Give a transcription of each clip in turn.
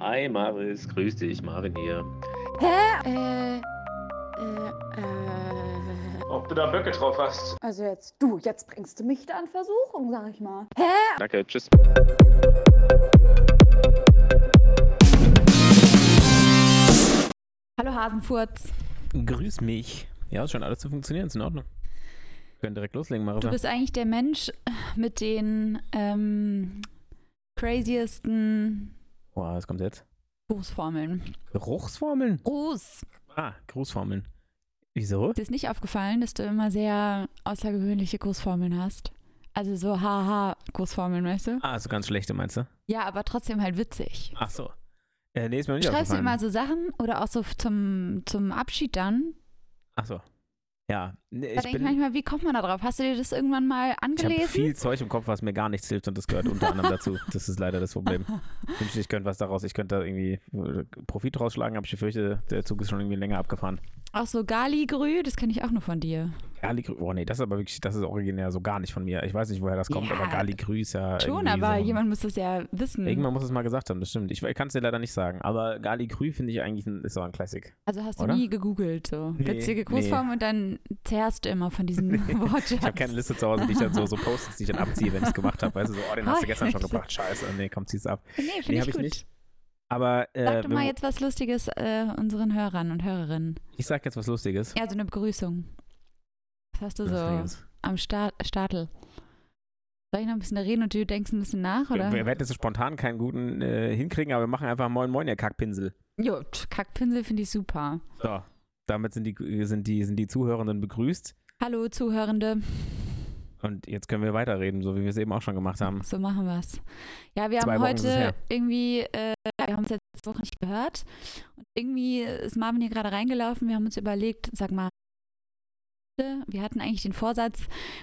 Hi Maris, grüß dich, Marvin hier. Hä? Äh, äh, äh. Ob du da Böcke drauf hast? Also jetzt, du, jetzt bringst du mich da in Versuchung, sag ich mal. Hä? Danke, tschüss. Hallo Hasenfurz. Grüß mich. Ja, ist schon alles zu funktionieren, ist in Ordnung. Wir können direkt loslegen, Du Marissa. bist eigentlich der Mensch mit den ähm, craziesten Boah, was kommt jetzt? Grußformeln. Geruchsformeln? Gruß. Ah, Grußformeln. Wieso? Dir ist nicht aufgefallen, dass du immer sehr außergewöhnliche Grußformeln hast? Also so Haha-Grußformeln, weißt du? Ah, so ganz schlechte meinst du? Ja, aber trotzdem halt witzig. Ach so. Äh, nee, ist mir nicht Schreibst du aufgefallen. immer so Sachen oder auch so zum, zum Abschied dann? Ach so. Ja, nee, Da ich denke ich bin... manchmal, wie kommt man da drauf? Hast du dir das irgendwann mal Ich habe angelesen? viel Zeug im Kopf, was mir gar nichts hilft und das gehört unter anderem dazu. Das ist leider das Problem. Ich wünschte, ich könnte was daraus, ich könnte da irgendwie äh, Profit rausschlagen, aber ich befürchte, der Zug ist schon irgendwie länger abgefahren. Auch so Gali-Grü, das kenne ich auch nur von dir. Gali Oh nee, das ist aber wirklich, das ist originär so gar nicht von mir. Ich weiß nicht, woher das kommt, Ja, aber Gali Grü ist ja Schon, aber so, jemand muss das ja wissen. Irgendwann muss es mal gesagt haben, das stimmt. Ich, ich kann es dir leider nicht sagen, aber Gali Grü finde ich eigentlich ein, ist so ein Klassik. Also hast du Oder? nie gegoogelt, so. Nee, Witzige nee. Grußform und dann zerrst du immer von diesem Wortschatz. Ich habe keine Liste zu Hause, die ich dann so, so Post-its, die ich dann abziehe, wenn ich es gemacht habe. Weißt du, so, oh, den hast du gestern schon gebracht, scheiße. Nee, komm, zieh's ab. Nee, finde Nee, ich habe ich gut. nicht. Aber äh, Sag doch mal jetzt was Lustiges äh, unseren Hörern und Hörerinnen. ich sag jetzt was Lustiges. Ja, so eine Begrüßung. Was hast du so Lustiges. am Start, Startel? Soll ich noch ein bisschen reden und du denkst ein bisschen nach, oder? Wir, wir werden jetzt so spontan keinen guten äh, hinkriegen, aber wir machen einfach Moin Moin, ihr Kackpinsel. Jo, Kackpinsel finde ich super. So, damit sind die, sind, die, sind die Zuhörenden begrüßt. Hallo Zuhörende, Und jetzt können wir weiterreden, so wie wir es eben auch schon gemacht haben. so machen wir's. Ja, wir Zwei haben Wochen es heute irgendwie, äh, wir haben es jetzt letzte Woche nicht gehört. Und irgendwie ist Marvin hier gerade reingelaufen. Wir haben uns überlegt, sag mal, wir hatten eigentlich den Vorsatz,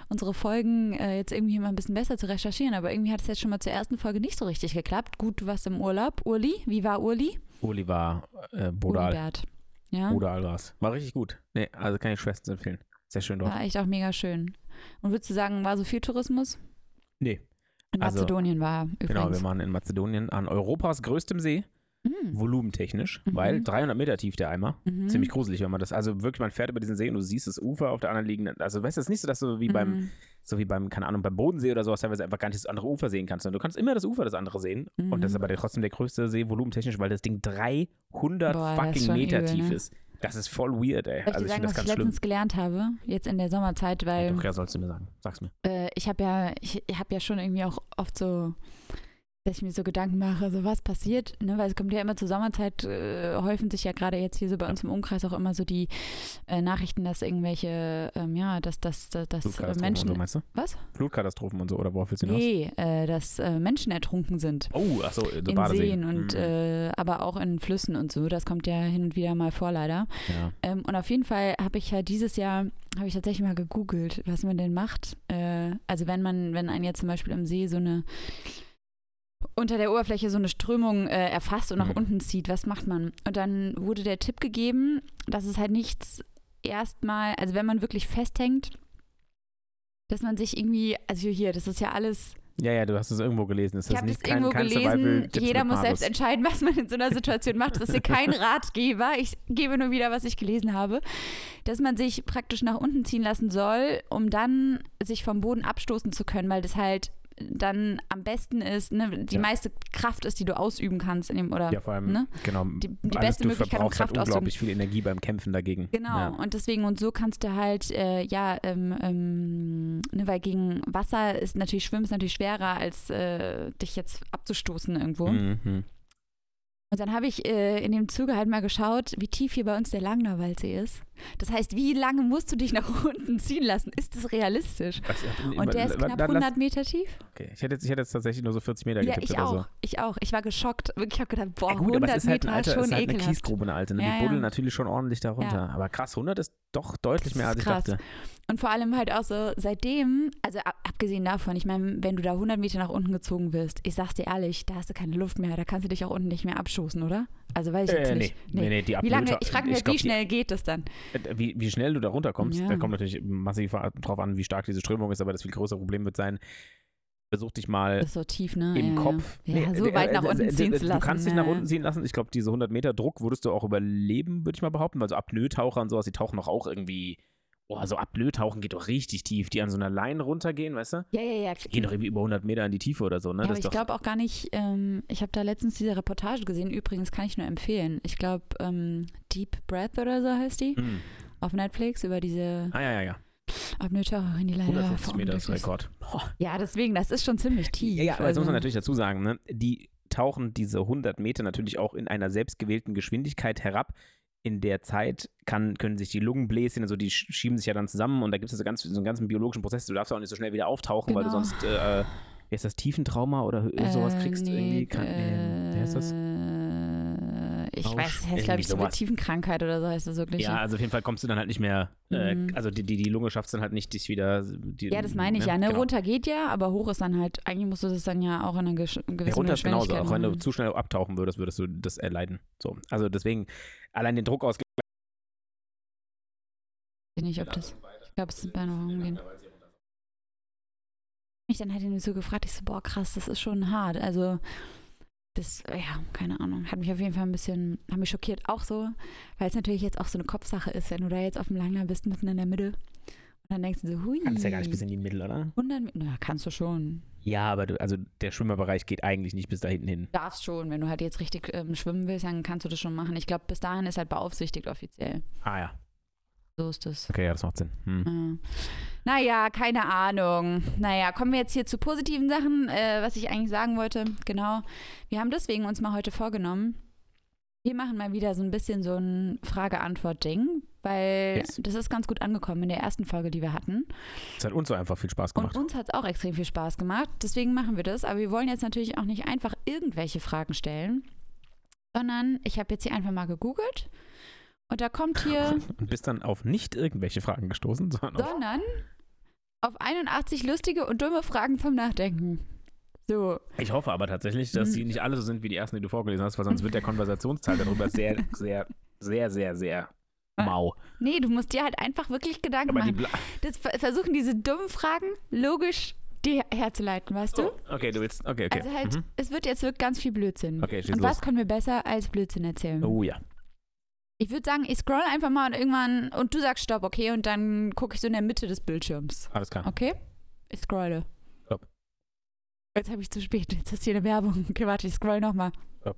unsere Folgen äh, jetzt irgendwie mal ein bisschen besser zu recherchieren, aber irgendwie hat es jetzt schon mal zur ersten Folge nicht so richtig geklappt. Gut, du warst im Urlaub. Urli, wie war Urli? Uli war äh, Bodal. Ulibert. Ja, Bodal war's. War richtig gut. Nee, also kann ich schwerstens empfehlen. Sehr schön dort. war echt auch mega schön. Und würdest du sagen, war so viel Tourismus? Nee. In Also, Mazedonien war Genau, wir übrigens. waren in Mazedonien an Europas größtem See, Hm. volumentechnisch, Mhm. weil 300 Meter tief der Eimer. Mhm. Ziemlich gruselig, wenn man das, also wirklich, man fährt über diesen See und du siehst das Ufer auf der anderen liegenden, also weißt du, es ist nicht so, dass du wie beim, Mhm. so wie beim, keine Ahnung, beim Bodensee oder sowas teilweise einfach gar nicht das andere Ufer sehen kannst, sondern du kannst immer das Ufer das andere sehen und das ist Mhm. aber trotzdem der größte See volumentechnisch, weil das Ding 300 Boah, fucking Meter übel, tief ne? ist. Das ist voll weird, ey. Soll ich Also ich sagen, finde das was ich schlimm. letztens gelernt habe, jetzt in der Sommerzeit, weil Doch, ja, sollst du mir sagen. Sag's mir. äh, ich habe ja, ich, ich habe ja schon irgendwie auch oft so, dass ich mir so Gedanken mache, so was passiert, ne? weil es kommt ja immer zur Sommerzeit, äh, häufen sich ja gerade jetzt hier so bei uns im Umkreis auch immer so die äh, Nachrichten, dass irgendwelche, ähm, ja, dass, dass, dass, dass äh, Menschen, und so, meinst du? was? Flutkatastrophen und so, oder worauf willst du hinaus? Nee, äh, dass äh, Menschen ertrunken sind. Oh, achso, so in. Seen und Mhm. äh, aber auch in Flüssen und so. Das kommt ja hin und wieder mal vor, leider. ja. Ähm, und auf jeden Fall habe ich halt dieses Jahr, habe ich tatsächlich mal gegoogelt, was man denn macht. Äh, also wenn man, wenn ein jetzt zum Beispiel im See so eine unter der Oberfläche so eine Strömung äh, erfasst und nach Mhm. unten zieht, was macht man? Und dann wurde der Tipp gegeben, dass es halt nichts erstmal, also wenn man wirklich festhängt, dass man sich irgendwie, also hier, das ist ja alles ja, ja, du hast es irgendwo gelesen. Das ich ist habe nicht das kein, irgendwo kein gelesen. Jeder muss selbst entscheiden, was man in so einer Situation macht. Das ist hier kein Ratgeber. Ich gebe nur wieder, was ich gelesen habe. Dass man sich praktisch nach unten ziehen lassen soll, um dann sich vom Boden abstoßen zu können, weil das halt dann am besten ist, ne, die Ja. meiste Kraft ist, die du ausüben kannst in dem, oder Ja, vor allem, ne? genau. Die- die beste du Möglichkeit, um halt Kraft auszuüben. unglaublich viel Energie beim Kämpfen dagegen. Genau, Ja. und deswegen und so kannst du halt, äh, ja, ähm, ähm, ne, weil gegen Wasser ist natürlich, Schwimmen ist natürlich schwerer, als äh, dich jetzt abzustoßen irgendwo. Mhm. Und dann habe ich äh, in dem Zuge halt mal geschaut, wie tief hier bei uns der Langnauwaldsee ist. Das heißt, wie lange musst du dich nach unten ziehen lassen? Ist das realistisch? Was, Und der ist knapp dann lass- 100 Meter tief? Okay, ich hätte, jetzt, ich hätte jetzt tatsächlich nur so 40 Meter Ja, getippt ich oder auch. so. Ich auch. Ich war geschockt. Ich habe gedacht, boah, Ja, gut, aber 100 es ist halt, Meter ein alter, schon ist halt eine ekelhaft. Kiesgrube, eine alte. Ne? Ja, Die buddeln ja. natürlich schon ordentlich darunter. Ja. Aber krass, 100 ist doch deutlich mehr, als ich krass. dachte. Und vor allem halt auch so seitdem, also ab, abgesehen davon, ich meine, wenn du da 100 Meter nach unten gezogen wirst, ich sag's dir ehrlich, da hast du keine Luft mehr, da kannst du dich auch unten nicht mehr abstoßen, oder? Also weiß ich jetzt Äh, nee, nicht. nee, nee, die Wie lange, ich frage mich, ich glaub, wie schnell geht das dann? Die, äh, wie, wie schnell du da runterkommst, Ja. da kommt natürlich massiv drauf an, wie stark diese Strömung ist, aber das viel größere Problem wird sein, versuch dich mal Das ist so tief, ne? im ja, Kopf. Ja, ja Nee, so äh, weit äh, nach äh, unten ziehen zu lassen. Du kannst dich nach ja. unten ziehen lassen. Ich glaube, diese 100 Meter Druck würdest du auch überleben, würde ich mal behaupten, weil so Apnoe-Taucher und sowas, die tauchen doch auch irgendwie. Boah, so Apnoe-Tauchen geht doch richtig tief, die an so einer Leine runtergehen, weißt du? Ja, ja, ja. Die gehen doch irgendwie über 100 Meter in die Tiefe oder so, ne? Ja, aber ich glaube auch gar nicht, ähm, ich habe da letztens diese Reportage gesehen, übrigens kann ich nur empfehlen. Ich glaube, ähm, Deep Breath oder so heißt die, Hm. auf Netflix, über diese Ah, ja, ja, ja. Apnoe-Taucherin, die leider 150 Meter ist Rekord. Boah. Ja, deswegen, das ist schon ziemlich tief. Ja, aber jetzt muss man also- natürlich dazu sagen, ne? die tauchen diese 100 Meter natürlich auch in einer selbstgewählten Geschwindigkeit herab. In der Zeit kann, können sich die Lungenbläschen, also die sch- schieben sich ja dann zusammen und da gibt es so, ganz, so einen ganzen biologischen Prozess. Du darfst auch nicht so schnell wieder auftauchen, weil du Genau. sonst, äh, äh, wie heißt das, Tiefentrauma oder hö- sowas Äh, kriegst nee, irgendwie. Kann, nee, wie heißt das? Ich weiß, das heißt, glaube ich, so sowas. Tiefenkrankheit oder so heißt das wirklich. Ja, also auf jeden Fall kommst du dann halt nicht mehr, äh, Mhm. also die, die, die Lunge schafft es dann halt nicht, dich wieder. Die, Ja, das meine ich ja. Ne? genau. Runter geht ja, aber hoch ist dann halt, eigentlich musst du das dann ja auch in einer gewissen Ja, runter ist genauso. Auch wenn du zu schnell abtauchen würdest, würdest du das erleiden. So. Also deswegen, allein den Druck aus Ich weiß nicht, ob das. Ich glaube, es wird noch umgehen. Mich dann hat ihn so gefragt, ich so, boah, krass, das ist schon hart. Also, das, äh, ja, keine Ahnung, hat mich auf jeden Fall ein bisschen, hat mich schockiert. Auch so, weil es natürlich jetzt auch so eine Kopfsache ist, wenn du da jetzt auf dem Langlauf bist, mitten in der Mitte. Und dann denkst du so, hui. Kannst ja gar nicht bis in die Mittel, oder? 100 Meter, kannst du schon. Ja, aber du, also der Schwimmerbereich geht eigentlich nicht bis da hinten hin. Darfst schon, wenn du halt jetzt richtig ähm, schwimmen willst, dann kannst du das schon machen. Ich glaube, bis dahin ist halt beaufsichtigt offiziell. Ah ja. So ist das. Okay, ja, das macht Sinn. Hm. Ja. Naja, keine Ahnung. Naja, kommen wir jetzt hier zu positiven Sachen, äh, was ich eigentlich sagen wollte. Genau. Wir haben deswegen uns mal heute vorgenommen, wir machen mal wieder so ein bisschen so ein Frage-Antwort-Ding, weil Yes. das ist ganz gut angekommen in der ersten Folge, die wir hatten. Es hat uns so einfach viel Spaß Und gemacht. uns hat es auch extrem viel Spaß gemacht. Deswegen machen wir das. Aber wir wollen jetzt natürlich auch nicht einfach irgendwelche Fragen stellen, sondern ich habe jetzt hier einfach mal gegoogelt. Und da kommt hier, Und bist dann auf nicht irgendwelche Fragen gestoßen, sondern auf, sondern auf 81 lustige und dumme Fragen zum Nachdenken. So, Ich hoffe aber tatsächlich, dass Mhm. die nicht alle so sind wie die ersten, die du vorgelesen hast, weil sonst wird der Konversationsteil darüber sehr, sehr, sehr, sehr, sehr mau. nee, du musst dir halt einfach wirklich Gedanken Aber die machen. Das ver- versuchen diese dummen Fragen logisch dir herzuleiten, weißt du? oh, okay, du willst. Okay, okay. Also halt, Mhm. es wird jetzt wirklich ganz viel Blödsinn. Okay, schieß und los. was können wir besser als Blödsinn erzählen? Oh ja. Ich würde sagen, ich scroll einfach mal und irgendwann und du sagst Stopp, okay? Und dann gucke ich so in der Mitte des Bildschirms. Alles klar. Okay? Ich scrolle. Stopp. Jetzt habe ich zu spät. Jetzt ist hier eine Werbung. Okay, warte, ich scroll nochmal. Stopp.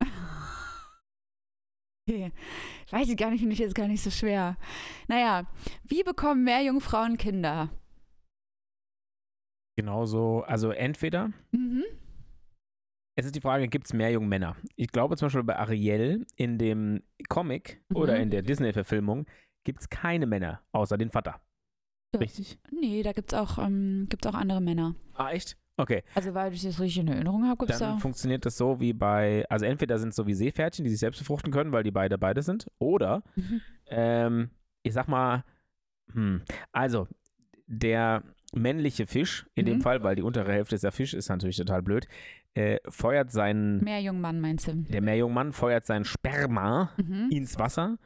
Okay. Weiß ich gar nicht, finde ich jetzt gar nicht so schwer. Naja, wie bekommen mehr Jungfrauen Kinder? Genauso, also entweder Mhm. Es ist die Frage, gibt es mehr junge Männer? Ich glaube zum Beispiel bei Ariel in dem Comic Mhm. oder in der Disney-Verfilmung gibt es keine Männer, außer den Vater. Richtig? Nee, da gibt es auch, ähm, gibt's auch andere Männer. Ah, echt? Okay, Also, weil ich das richtig in Erinnerung habe, gibt es dann da. funktioniert das so wie bei, also entweder sind es so wie Seepferdchen, die sich selbst befruchten können, weil die beide beide sind, oder, Mhm. ähm, ich sag mal, hm, also der männliche Fisch, in dem Mhm. Fall, weil die untere Hälfte ist ja Fisch, ist natürlich total blöd, äh, feuert seinen, Mehr Jungmann, meinst du? der Meerjungmann feuert sein Sperma Mhm. ins Wasser.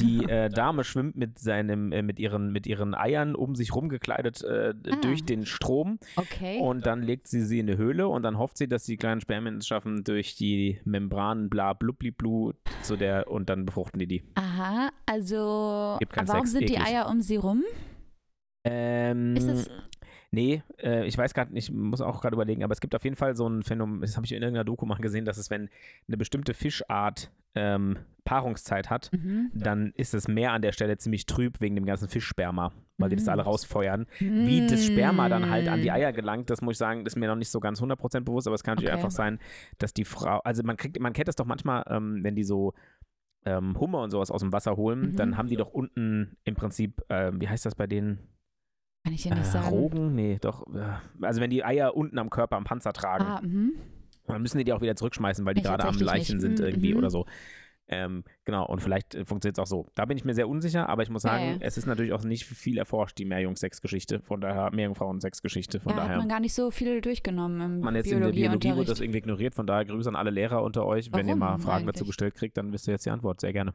Die äh, Dame schwimmt mit seinem, äh, mit ihren, mit ihren Eiern um sich rumgekleidet äh, Ah. durch den Strom Okay. und dann legt sie sie in eine Höhle und dann hofft sie, dass die kleinen Spermien es schaffen durch die Membranen bla blubliblu zu der und dann befruchten die die. Aha, also warum Sex, sind die eklig. Eier um sie rum? Ähm, Ist es- nee, äh, ich weiß gerade nicht, ich muss auch gerade überlegen, aber es gibt auf jeden Fall so ein Phänomen, das habe ich in irgendeiner Doku mal gesehen, dass es, wenn eine bestimmte Fischart ähm, Paarungszeit hat, Mhm. dann ist das Meer an der Stelle ziemlich trüb wegen dem ganzen Fischsperma, weil die das Mhm. alle rausfeuern. Wie das Sperma dann halt an die Mm. Eier gelangt, das muss ich sagen, ist mir noch nicht so ganz 100% bewusst, aber es kann natürlich Okay. einfach sein, dass die Frau, also man kriegt, man kennt das doch manchmal, ähm, wenn die so ähm, Hummer und sowas aus dem Wasser holen, Mhm. dann haben die doch unten im Prinzip, ähm, wie heißt das bei denen? Kann ich dir nicht Äh, sagen. Rogen? Nee, doch. Äh, also wenn die Eier unten am Körper, am Panzer tragen, Ah, mhm. dann müssen die die auch wieder zurückschmeißen, weil die Ich gerade am Leichen nicht. sind Mhm, irgendwie mhm. oder so. Ähm, genau, und vielleicht äh, funktioniert es auch so. Da bin ich mir sehr unsicher, aber ich muss Ja, sagen, ja. es ist natürlich auch nicht viel erforscht, die Meerjungsex-Geschichte. Von daher, Meerjungfrauen-Sex-Geschichte. Von Ja, hat daher. man gar nicht so viel durchgenommen im man jetzt in der Biologie wird das irgendwie ignoriert, von daher Grüße an alle Lehrer unter euch. Wenn ihr mal Warum Fragen dazu eigentlich? gestellt kriegt, dann wisst ihr jetzt die Antwort. Sehr gerne.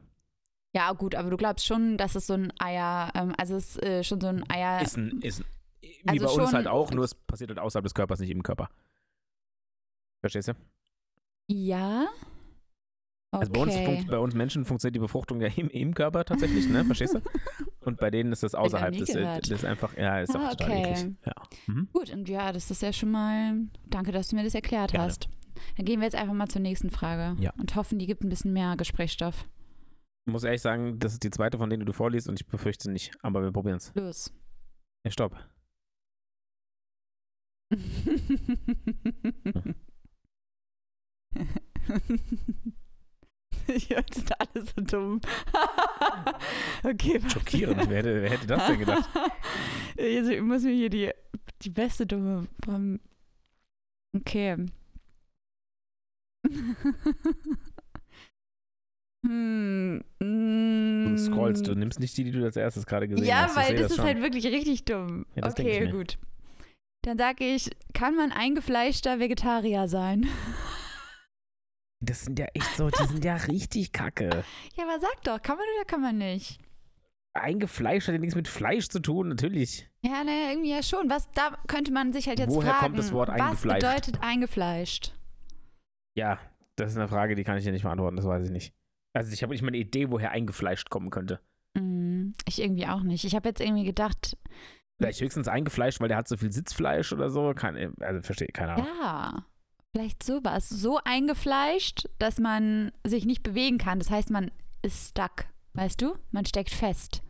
Ja, gut, aber du glaubst schon, dass es so ein Eier, ähm, also es ist äh, schon so ein Eier. Ist ein, ist ein, Wie Also bei uns schon- halt auch, nur es passiert halt außerhalb des Körpers, nicht im Körper. Verstehst du? Ja. Okay. Also bei uns, bei uns Menschen funktioniert die Befruchtung ja im, im Körper tatsächlich, ne? Verstehst du? Und bei denen ist das außerhalb. Das, das ist einfach, ja, ist Ah, einfach total okay. eklig. Ja. Mhm. Gut, und ja, das ist ja schon mal. Danke, dass du mir das erklärt Gerne. hast. Dann gehen wir jetzt einfach mal zur nächsten Frage Ja. und hoffen, die gibt ein bisschen mehr Gesprächsstoff. Ich muss ehrlich sagen, das ist die zweite von denen, die du vorliest und ich befürchte nicht. Aber wir probieren es. Los. Ja, stopp. Ich höre sind alle so dumm. okay, warte. Schockierend. wer, hätte, wer hätte das denn gedacht? Also, ich muss mir hier die, die beste dumme vom. Okay. Hm, Du scrollst, du mm. nimmst nicht die, die du als erstes gerade gesehen Ja, hast. Ich weil das, das ist schon. halt wirklich richtig dumm. Ja, okay, gut. Dann sage ich, kann man eingefleischter Vegetarier sein? Das sind ja echt so, die sind ja richtig kacke. Ja, aber sag doch, kann man oder kann man nicht? Eingefleischt hat ja nichts mit Fleisch zu tun, natürlich. Ja, naja, irgendwie ja schon. Was, da könnte man sich halt jetzt Woher fragen. kommt das Wort was eingefleischt? bedeutet eingefleischt? Ja, das ist eine Frage, die kann ich dir nicht beantworten, das weiß ich nicht. Also ich habe nicht mal eine Idee, woher eingefleischt kommen könnte. Hm, ich irgendwie auch nicht. Ich habe jetzt irgendwie gedacht, Vielleicht höchstens eingefleischt, weil der hat so viel Sitzfleisch oder so. Keine, also verstehe, keine Ahnung. ja, vielleicht sowas. So eingefleischt, dass man sich nicht bewegen kann. Das heißt, man ist stuck. Weißt du? Man steckt fest.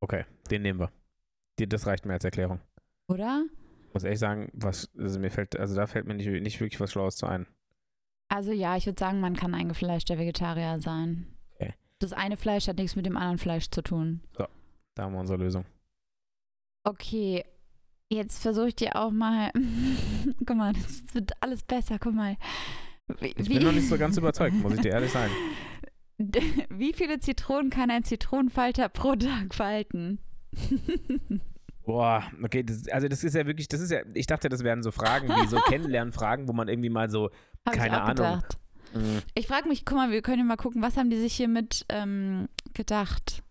Okay, den nehmen wir. Das reicht mir als Erklärung. Oder? Ich muss ehrlich sagen, was, also mir fällt, also da fällt mir nicht, nicht wirklich was Schlaues zu ein. Also ja, ich würde sagen, man kann eingefleischter Vegetarier sein. Okay. Das eine Fleisch hat nichts mit dem anderen Fleisch zu tun. Da haben wir unsere Lösung. Okay, jetzt versuche ich dir auch mal. Guck mal, das wird alles besser. Guck mal. Wie, Ich bin noch nicht so ganz überzeugt, muss ich dir ehrlich sagen. Wie viele Zitronen kann ein Zitronenfalter pro Tag falten? Boah, okay, das, also das ist ja wirklich, das ist ja, ich dachte, das wären so Fragen wie so Kennenlernfragen, wo man irgendwie mal so, Hab Keine ich auch Ahnung. gedacht. mh, Ich frage mich, guck mal, wir können ja mal gucken, was haben die sich hiermit ähm, gedacht?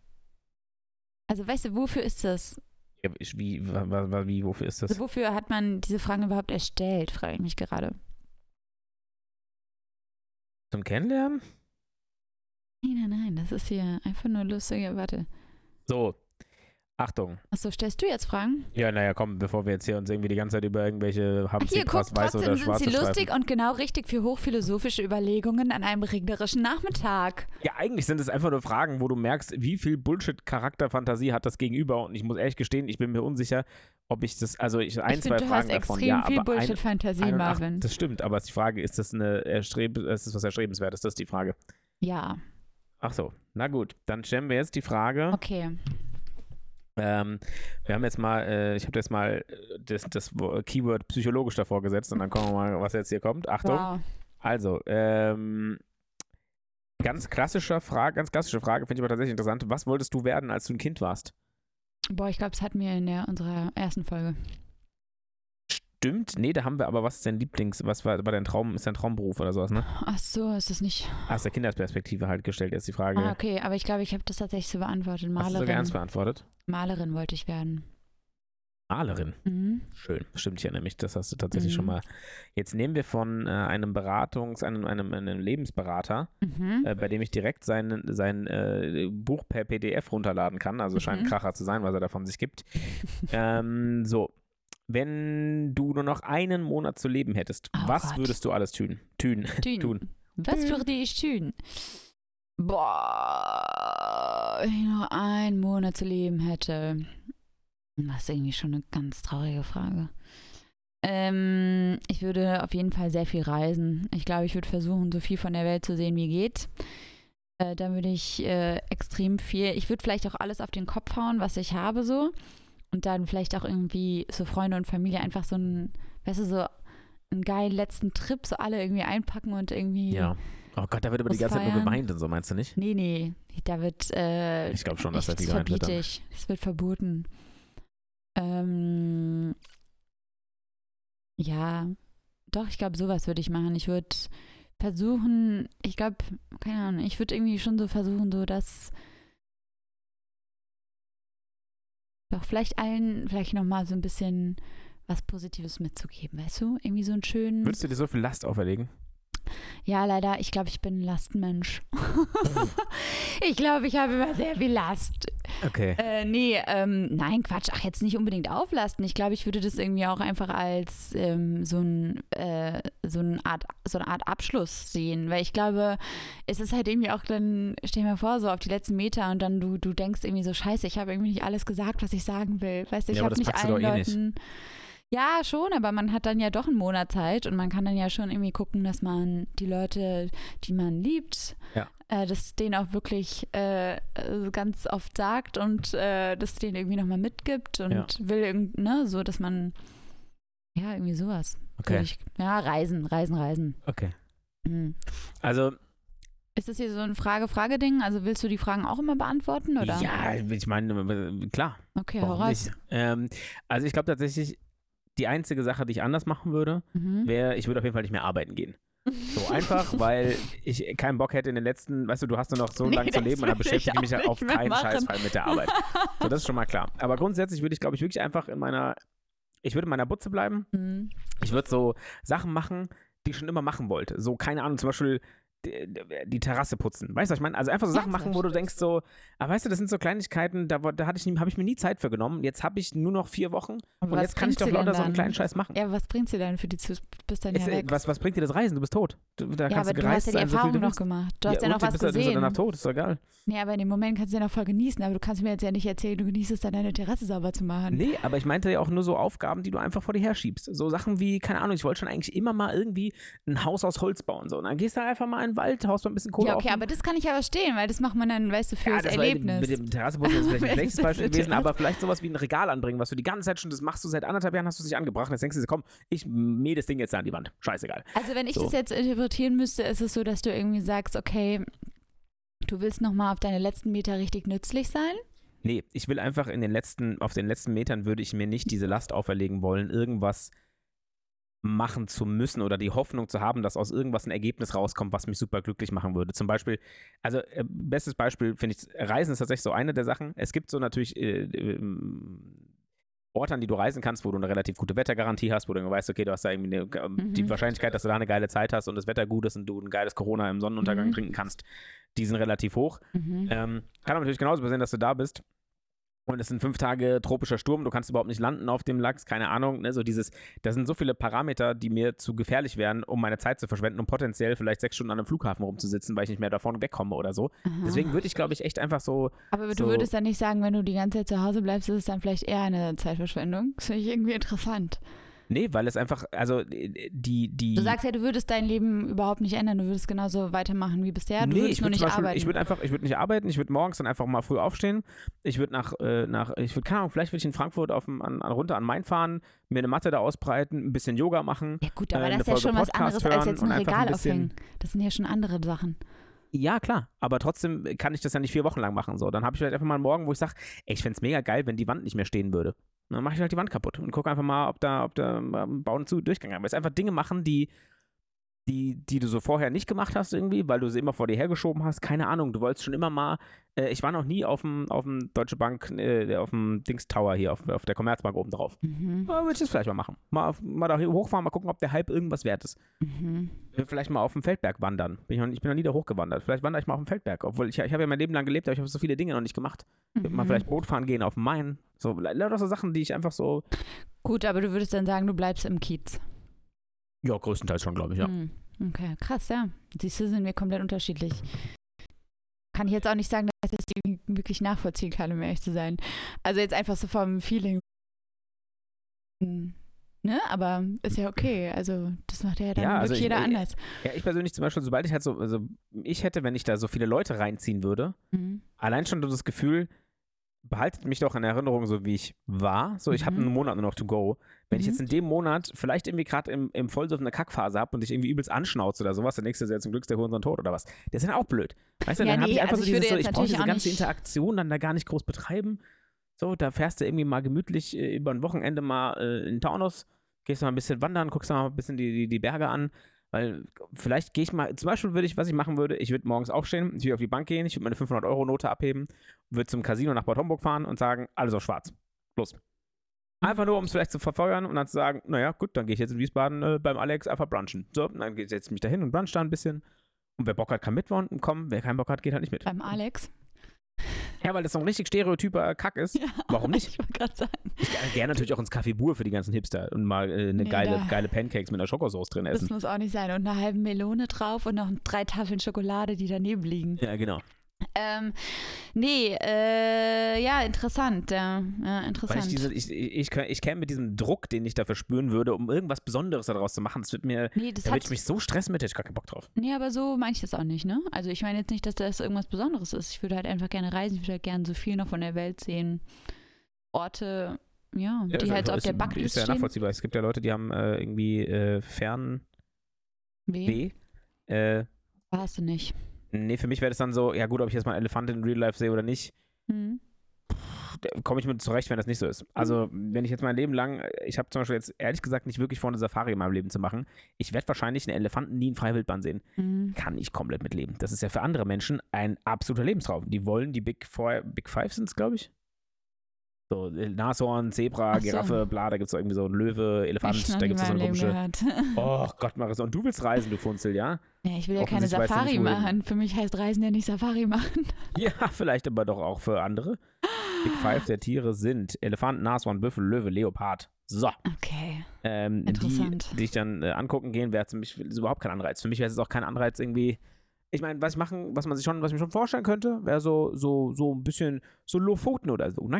Also, weißt du, wofür ist das? ja, wie, wie, wofür ist das? Also, wofür hat man diese Fragen überhaupt erstellt, frage ich mich gerade. Zum Kennenlernen? Nein, nein, nein, das ist hier einfach nur lustige, warte. So, Achtung. Achso, stellst du jetzt Fragen? Ja, naja, komm, bevor wir jetzt hier uns irgendwie die ganze Zeit über irgendwelche haben Hier, guck, weiße trotzdem oder sind sie Streifen. lustig und genau richtig für hochphilosophische Überlegungen an einem regnerischen Nachmittag. Ja, eigentlich sind es einfach nur Fragen, wo du merkst, wie viel Bullshit-Charakterfantasie hat das Gegenüber. Und ich muss ehrlich gestehen, ich bin mir unsicher, ob ich das, also ich, ein, ich zwei finde, du Fragen hast davon. extrem ja, viel Bullshit-Fantasie, 81 Marvin. Das stimmt, aber die Frage, ist das eine erstreb, ist das was Erstrebenswertes? Das ist die Frage. Ja, Ach so, na gut, dann stellen wir jetzt die Frage. okay. Ähm, wir haben jetzt mal, äh, ich habe jetzt mal äh, das, das Wo- Keyword psychologisch davor gesetzt und dann gucken wir mal, was jetzt hier kommt. Achtung. Wow. Also, ähm, ganz klassischer Frage, ganz klassische Frage, finde ich aber tatsächlich interessant. Was wolltest du werden, als du ein Kind warst? Boah, ich glaube, es hatten wir in der, unserer ersten Folge. Stimmt, nee, da haben wir aber, was ist dein Lieblings, was war, war dein Traum, ist dein Traumberuf oder sowas, ne? Ach so, ist das nicht. Aus der Kinderperspektive halt gestellt, jetzt die Frage. Ah, okay, aber ich glaube, ich habe das tatsächlich so beantwortet. Hast du sogar Malerin. ernst beantwortet? Malerin wollte ich werden. Malerin. Mhm. Schön, stimmt, ich erinnere mich, das hast du tatsächlich Mhm. schon mal. Jetzt nehmen wir von äh, einem Beratungs-, einem, einem, einem Lebensberater, Mhm. äh, bei dem ich direkt sein, sein äh, Buch per PDF runterladen kann. Also scheint ein Mhm. Kracher zu sein, was er davon sich gibt. ähm, so, wenn du nur noch einen Monat zu leben hättest, Oh was Gott. würdest du alles tun? Tun. Tun. tun. Was würde ich tun? Boah, wenn ich noch einen Monat zu leben hätte. Das ist irgendwie schon eine ganz traurige Frage. Ähm, ich würde auf jeden Fall sehr viel reisen. Ich glaube, ich würde versuchen, so viel von der Welt zu sehen, wie geht. Äh, dann würde ich äh, extrem viel, ich würde vielleicht auch alles auf den Kopf hauen, was ich habe, so. Und dann vielleicht auch irgendwie so Freunde und Familie einfach so ein, weißt du, so einen geilen letzten Trip, so alle irgendwie einpacken und irgendwie. Ja. Oh Gott, da wird aber die ganze Zeit nur feiern? geweint und so, meinst du nicht? Nee, nee, da wird. Äh, Ich glaube schon, dass da viel das geweint wird. ich. Das wird verboten. Ähm, ja, doch, ich glaube, sowas würde ich machen. Ich würde versuchen, ich glaube, keine Ahnung, ich würde irgendwie schon so versuchen, so das Doch vielleicht allen vielleicht nochmal so ein bisschen was Positives mitzugeben, weißt du? Irgendwie so einen schönen. Würdest du dir so viel Last auferlegen? Ja, leider, ich glaube, ich bin ein Lastmensch. ich glaube, ich habe immer sehr viel Last. Okay. Äh, nee, ähm, nein, Quatsch. Ach, jetzt nicht unbedingt auflasten. Ich glaube, ich würde das irgendwie auch einfach als ähm, so, ein, äh, so, eine Art, so eine Art Abschluss sehen. Weil ich glaube, es ist halt irgendwie auch dann, stell mal vor, so auf die letzten Meter und dann du, du denkst irgendwie so, scheiße, ich habe irgendwie nicht alles gesagt, was ich sagen will. Weißt du, ich Ja, habe nicht du allen eh nicht. Ja, schon, aber man hat dann ja doch einen Monat Zeit und man kann dann ja schon irgendwie gucken, dass man die Leute, die man liebt, Ja. äh, das denen auch wirklich äh, äh, ganz oft sagt und äh, das denen irgendwie nochmal mitgibt und Ja. will irgend, ne, so, dass man, ja, irgendwie sowas. Okay. Ich, ja, reisen, reisen, reisen. Okay. Mhm. Also, Ist das hier so ein Frage-Frage-Ding? Also willst du die Fragen auch immer beantworten, oder? ja, ich meine, klar. Okay, hau raus. Ähm, also, ich glaube tatsächlich, die einzige Sache, die ich anders machen würde, Mhm. wäre, ich würde auf jeden Fall nicht mehr arbeiten gehen. So einfach, weil ich keinen Bock hätte in den letzten, weißt du, du hast nur noch so Nee, lange zu leben und dann beschäftige ich mich halt auf keinen machen. Scheißfall mit der Arbeit. So, das ist schon mal klar. Aber grundsätzlich würde ich, glaube ich, wirklich einfach in meiner, ich würde in meiner Butze bleiben. Mhm. Ich würde so Sachen machen, die ich schon immer machen wollte. So, keine Ahnung, zum Beispiel die, die Terrasse putzen. Weißt du, was ich meine? Also einfach so Sachen machen, wo du denkst so, aber weißt du, das sind so Kleinigkeiten, da, da hatte ich, habe ich mir nie Zeit für genommen. Jetzt habe ich nur noch vier Wochen und was jetzt kann ich doch dir lauter so einen kleinen Scheiß machen. Ja, was bringt sie denn für die zu bis dann ja äh, weg? was, was bringt dir das Reisen? Du bist tot. Du, da ja, kannst aber du du hast gereist ja die so Erfahrung du noch gemacht. Du hast ja, noch und was bist, du- bist gesehen. danach tot, ist doch egal. Nee, aber in dem Moment kannst du ja noch voll genießen, aber du kannst mir jetzt ja nicht erzählen, du genießt es dann, deine Terrasse sauber zu machen. Nee, aber ich meinte ja auch nur so Aufgaben, die du einfach vor dir herschiebst. So Sachen wie, keine Ahnung, ich wollte schon eigentlich immer mal irgendwie ein Haus aus Holz bauen. So. Und dann gehst du einfach mal in den Wald, haust mal ein bisschen Kohle ja, okay, auf. aber das kann ich ja verstehen, weil das macht man dann, weißt du, fürs das war Erlebnis. Mit dem Terrasseputzen ist vielleicht ein schlechtes das Beispiel gewesen, aber vielleicht sowas wie ein Regal anbringen, was du die ganze Zeit schon, das machst du seit anderthalb Jahren, hast du es nicht angebracht. Und jetzt denkst du komm, ich mähe das Ding jetzt da an die Wand. Scheißegal. Also wenn ich So. das jetzt interpretieren müsste, ist es so, dass du irgendwie sagst, okay, du willst nochmal auf deine letzten Meter richtig nützlich sein. Nee, ich will einfach in den letzten, auf den letzten Metern würde ich mir nicht diese Last auferlegen wollen, irgendwas machen zu müssen oder die Hoffnung zu haben, dass aus irgendwas ein Ergebnis rauskommt, was mich super glücklich machen würde. Zum Beispiel, also äh, bestes Beispiel finde ich, Reisen ist tatsächlich so eine der Sachen. Es gibt so natürlich äh, ähm, Orte, an die du reisen kannst, wo du eine relativ gute Wettergarantie hast, wo du weißt, okay, du hast da irgendwie eine, äh, die Mhm. Wahrscheinlichkeit, dass du da eine geile Zeit hast und das Wetter gut ist und du ein geiles Corona im Sonnenuntergang Mhm. trinken kannst, die sind relativ hoch. Mhm. Ähm, kann aber natürlich genauso passieren, dass du da bist. Und es sind fünf Tage tropischer Sturm, du kannst überhaupt nicht landen auf dem Lachs, keine Ahnung. Ne? So dieses, da sind so viele Parameter, die mir zu gefährlich wären, um meine Zeit zu verschwenden, um potenziell vielleicht sechs Stunden an einem Flughafen rumzusitzen, weil ich nicht mehr davon wegkomme oder so. Aha. Deswegen würde ich, glaube ich, echt einfach so. aber du so- würdest dann nicht sagen, wenn du die ganze Zeit zu Hause bleibst, ist es dann vielleicht eher eine Zeitverschwendung. Das finde ich irgendwie interessant. Nee, weil es einfach, also äh, die, die. Du sagst ja, du würdest dein Leben überhaupt nicht ändern, du würdest genauso weitermachen wie bisher, du nee, würdest ich nur würde nicht Beispiel, arbeiten. ich würde einfach, ich würde nicht arbeiten, ich würde morgens dann einfach mal früh aufstehen. Ich würde nach, äh, nach, ich würde, keine Ahnung, vielleicht würde ich in Frankfurt auf dem, an, runter an Main fahren, mir eine Matte da ausbreiten, ein bisschen Yoga machen. ja gut, äh, aber eine das ist ja schon was Podcast anderes, als jetzt ein Regal ein aufhängen. Das sind ja schon andere Sachen. Ja, klar, aber trotzdem kann ich das ja nicht vier Wochen lang machen. So, dann habe ich vielleicht einfach mal einen Morgen, wo ich sage, ey, ich fände es mega geil, wenn die Wand nicht mehr stehen würde. Dann mache ich halt die Wand kaputt und gucke einfach mal, ob da, ob da ähm, Bauen zu Durchgang haben. Ist einfach Dinge machen, die, die, die du so vorher nicht gemacht hast irgendwie, weil du sie immer vor dir hergeschoben hast. Keine Ahnung, du wolltest schon immer mal, äh, ich war noch nie auf dem, auf dem Deutsche Bank, äh, auf dem Dings Tower hier, auf, auf der Commerzbank oben drauf. Mhm. Ja, würde ich das vielleicht mal machen. Mal, mal da hochfahren, mal gucken, ob der Hype irgendwas wert ist. Mhm. Äh, Vielleicht mal auf dem Feldberg wandern. Bin ich, noch, ich bin noch nie da hochgewandert. Vielleicht wandere ich mal auf dem Feldberg. Obwohl ich, ich habe ja mein Leben lang gelebt, aber ich habe so viele Dinge noch nicht gemacht. Würd Mal Mhm. vielleicht Boot fahren gehen auf dem Main. So, lauter so Sachen, die ich einfach so. Gut, aber du würdest dann sagen, du bleibst im Kiez. Ja, größtenteils schon, glaube ich, ja. Mhm. Okay, krass, ja. Siehst du, sind wir komplett unterschiedlich. Kann ich jetzt auch nicht sagen, dass ich das wirklich nachvollziehen kann, um ehrlich zu sein. Also jetzt einfach so vom Feeling. Hm. Ne, aber ist ja okay. Also das macht ja dann Ja, also wirklich ich- jeder ich- anders. Ja, ich persönlich zum Beispiel, sobald ich halt so, also ich hätte, wenn ich da so viele Leute reinziehen würde, Mhm. allein schon das Gefühl, behaltet mich doch in Erinnerung, so wie ich war. So, ich habe Mhm. einen Monat nur noch to go. Wenn ich Mhm. jetzt in dem Monat vielleicht irgendwie gerade im, im Vollsuff eine Kackphase habe und dich irgendwie übelst anschnauze oder sowas, dann denkst du dir, zum Glück ist der Hurensohn tot oder was. Das ist ja auch blöd. Weißt du, Ja, dann habe nee, ich einfach also so ich dieses, so, ich brauche diese ganze Interaktion dann da gar nicht groß betreiben. So, da fährst du irgendwie mal gemütlich äh, über ein Wochenende mal äh, in Taunus, gehst mal ein bisschen wandern, guckst mal ein bisschen die, die, die Berge an. Weil vielleicht gehe ich mal, zum Beispiel würde ich, was ich machen würde, ich würde morgens aufstehen, ich würde auf die Bank gehen, ich würde meine 500-Euro-Note abheben, würde zum Casino nach Bad Homburg fahren und sagen, alles auf schwarz. Plus. Einfach nur, um es vielleicht zu verfeuern und dann zu sagen, naja, gut, dann gehe ich jetzt in Wiesbaden äh, beim Alex einfach brunchen. So, dann setze ich mich da hin und brunch da ein bisschen. Und wer Bock hat, kann mitkommen. Wer keinen Bock hat, geht halt nicht mit. Beim Alex. Ja, weil das so ein richtig stereotyper Kack ist. Ja, Warum nicht? Ich wollte gerade sagen. Ich gehe gerne natürlich auch ins Café Bur für die ganzen Hipster und mal äh, eine Nee, geile, geile Pancakes mit einer Schokosauce drin Das essen. muss auch nicht sein. Und eine halbe Melone drauf und noch drei Tafeln Schokolade, die daneben liegen. Ja, genau. Ähm, nee, äh, ja, interessant. Ja, ja interessant. ich, diese, ich, ich, ich, käme mit diesem Druck, den ich dafür spüren würde, um irgendwas Besonderes daraus zu machen, das wird mir, nee, das da würde ich mich so stressen mit, hätte ich gar keinen Bock drauf. nee, aber so meine ich das auch nicht, ne? Also ich meine jetzt nicht, dass das irgendwas Besonderes ist. Ich würde halt einfach gerne reisen. Ich würde halt gerne so viel noch von der Welt sehen. Orte, ja, die ist halt so auf der ist, Bucketlist Ist ja stehen. nachvollziehbar. Es gibt ja Leute, die haben äh, irgendwie äh, Fernweh. Weh? Äh, Warst du nicht. Nee, für mich wäre das dann so, ja gut, ob ich jetzt mal einen Elefant in Real Life sehe oder nicht, Hm. da komme ich mit zurecht, wenn das nicht so ist. Also, wenn ich jetzt mein Leben lang, ich habe zum Beispiel jetzt ehrlich gesagt nicht wirklich vor, eine Safari in meinem Leben zu machen. Ich werde wahrscheinlich einen Elefanten nie in freier Wildbahn sehen. Hm. Kann ich komplett mitleben. Das ist ja für andere Menschen ein absoluter Lebenstraum. Die wollen die Big, Four, Big Five sind es, glaube ich. So, äh, Nashorn, Zebra, so. Giraffe, bla, da gibt es irgendwie so einen Löwe, Elefant, da gibt es so eine komische. Oh Gott, Marissa, und du willst reisen, du Funzel, ja? Ja, ich will ja keine Safari nicht, machen. Für mich heißt Reisen ja nicht Safari machen. Ja, vielleicht aber doch auch für andere. Big Five der Tiere sind Elefant, Nashorn, Büffel, Löwe, Leopard. So. Okay. Ähm, die, Interessant. die ich dann äh, angucken gehen, wäre für mich überhaupt kein Anreiz. Für mich wäre es auch kein Anreiz irgendwie. Ich meine, was machen, was man sich schon, was ich mir schon vorstellen könnte, wäre so, so, so ein bisschen so Lofoten oder so, ne?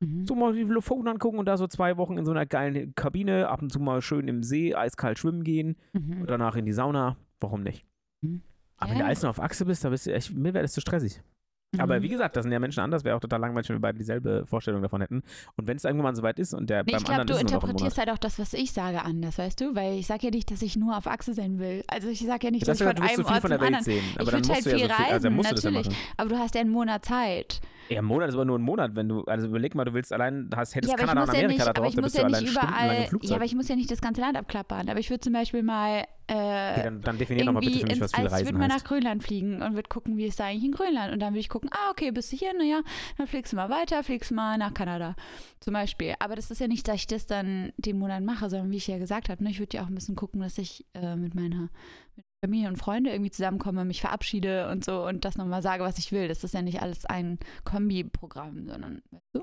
Mhm. So mal die Lofoten angucken und da so zwei Wochen in so einer geilen Kabine, ab und zu mal schön im See, eiskalt schwimmen gehen Mhm. und danach in die Sauna. Warum nicht? Mhm. Aber wenn Ja. du alles nur auf Achse bist, da bist du echt, mir wäre das zu stressig. Aber Mhm. wie gesagt, das sind ja Menschen anders, wäre auch total langweilig, wenn wir beide dieselbe Vorstellung davon hätten. Und wenn es irgendwann soweit ist und der Nee, beim ich glaube, anderen du ist interpretierst halt auch das, was ich sage, anders, weißt du? Weil ich sage ja nicht, dass ich nur auf Achse sein will. Also ich sage ja nicht, Das dass ich du von so einem viel Ort von zum der Welt anderen. sehen. Aber Ich dann würd musst halt du ja viel so viel, also dann reisen, musst du das ja natürlich. machen. Aber du hast ja einen Monat Zeit. Ja, ein Monat ist aber nur ein Monat, wenn du, also überleg mal, du willst allein, hast, hättest ja, Kanada muss und ja Amerika nicht, da drauf, ich da muss bist du ja allein nicht stundenlang überall. Ja, aber ich muss ja nicht das ganze Land abklappern. Aber ich würde zum Beispiel mal äh, okay, dann, dann definier nochmal bitte für mich, was viel Eis, ich würde Reisen mal nach. Grönland fliegen und würde gucken, wie es da eigentlich in Grönland. Und dann würde ich gucken, ah, okay, bist du hier, naja, dann fliegst du mal weiter, fliegst mal nach Kanada zum Beispiel. Aber das ist ja nicht, dass ich das dann den Monat mache, sondern wie ich ja gesagt habe, ne, ich würde ja auch ein bisschen gucken, dass ich äh, mit meiner mit Familie und Freunde irgendwie zusammenkomme, mich verabschiede und so und das nochmal sage, was ich will. Das ist ja nicht alles ein Kombi-Programm, sondern, weißt du,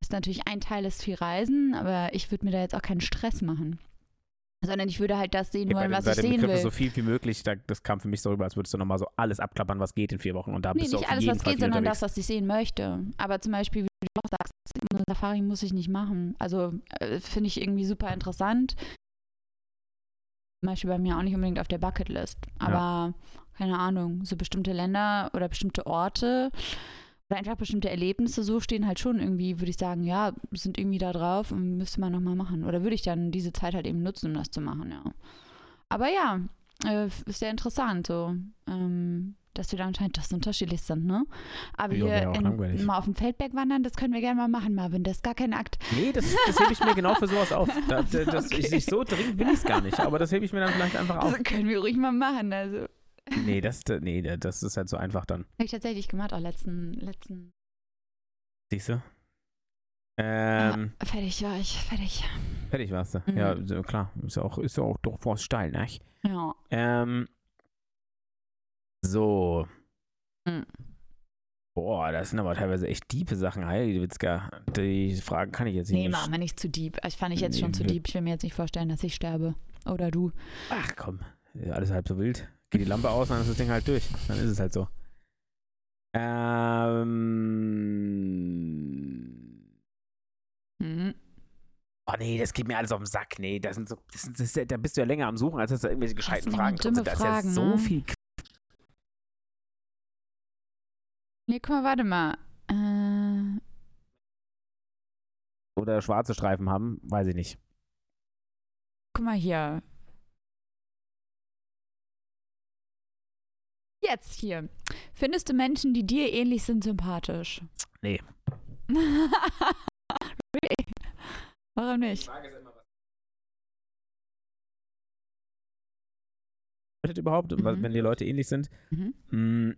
ist natürlich ein Teil ist viel Reisen, aber ich würde mir da jetzt auch keinen Stress machen. Sondern ich würde halt das sehen wollen, was ich sehen Begriff will. so viel wie möglich, da, das kam für mich so rüber, als würdest du nochmal so alles abklappern, was geht in vier Wochen. Und da Nee, bist du nicht auf alles, jeden was Fall geht, viel sondern unterwegs. das, was ich sehen möchte. Aber zum Beispiel, wie du auch sagst, eine Safari muss ich nicht machen. Also äh, finde ich irgendwie super interessant. Zum Beispiel bei mir auch nicht unbedingt auf der Bucketlist. Aber keine Ahnung, so bestimmte Länder oder bestimmte Orte oder einfach bestimmte Erlebnisse so stehen halt schon irgendwie, würde ich sagen, ja, sind irgendwie da drauf und müsste man nochmal machen. Oder würde ich dann diese Zeit halt eben nutzen, um das zu machen, ja. Aber ja, äh, ist sehr interessant so. Ähm, dass wir da anscheinend so unterschiedlich sind, ne? Aber auch hier in, mal auf dem Feldberg wandern, das können wir gerne mal machen, Marvin. Das ist gar kein Akt. Nee, das, das hebe ich mir genau für sowas auf. Da, da, das, Okay. ich, ich, so dringend will ich es gar nicht, aber das hebe ich mir dann vielleicht einfach auf. Das können wir ruhig mal machen. Also, Nee, das, nee, das ist halt so einfach dann. habe ich tatsächlich gemacht, auch letzten, letzten. Siehst du? Ähm, Ja, fertig war ich, fertig. fertig warst du. Mhm. Ja, klar. Ist ja auch, ist ja auch durchaus steil, ne? Ja. Ähm, so. Mhm. Boah, das sind aber teilweise echt diepe Sachen, Heidewitzka. Die Fragen kann ich jetzt Nee, nicht. machen wir nicht zu deep. Das fand ich jetzt Nee, schon zu deep. Ich will mir jetzt nicht vorstellen, dass ich sterbe. Oder du. Ach komm, ja, alles halb so wild. Geht die Lampe aus, dann ist das Ding halt durch. Dann ist es halt so. Ähm. Mhm. Oh nee, das geht mir alles auf den Sack. Nee, das sind so, das sind, das ist, da bist du ja länger am Suchen, als dass da irgendwelche gescheiten Fragen drin sind. Da ist ja so ne? viel. K- Nee, guck mal, warte mal. Äh, Oder schwarze Streifen haben, weiß ich nicht. guck mal hier. Jetzt hier. Findest du Menschen, die dir ähnlich sind, sympathisch? Nee. really? Warum nicht? Frage ist immer, was bedeutet überhaupt, Mhm. wenn die Leute ähnlich sind. Mhm. Mm,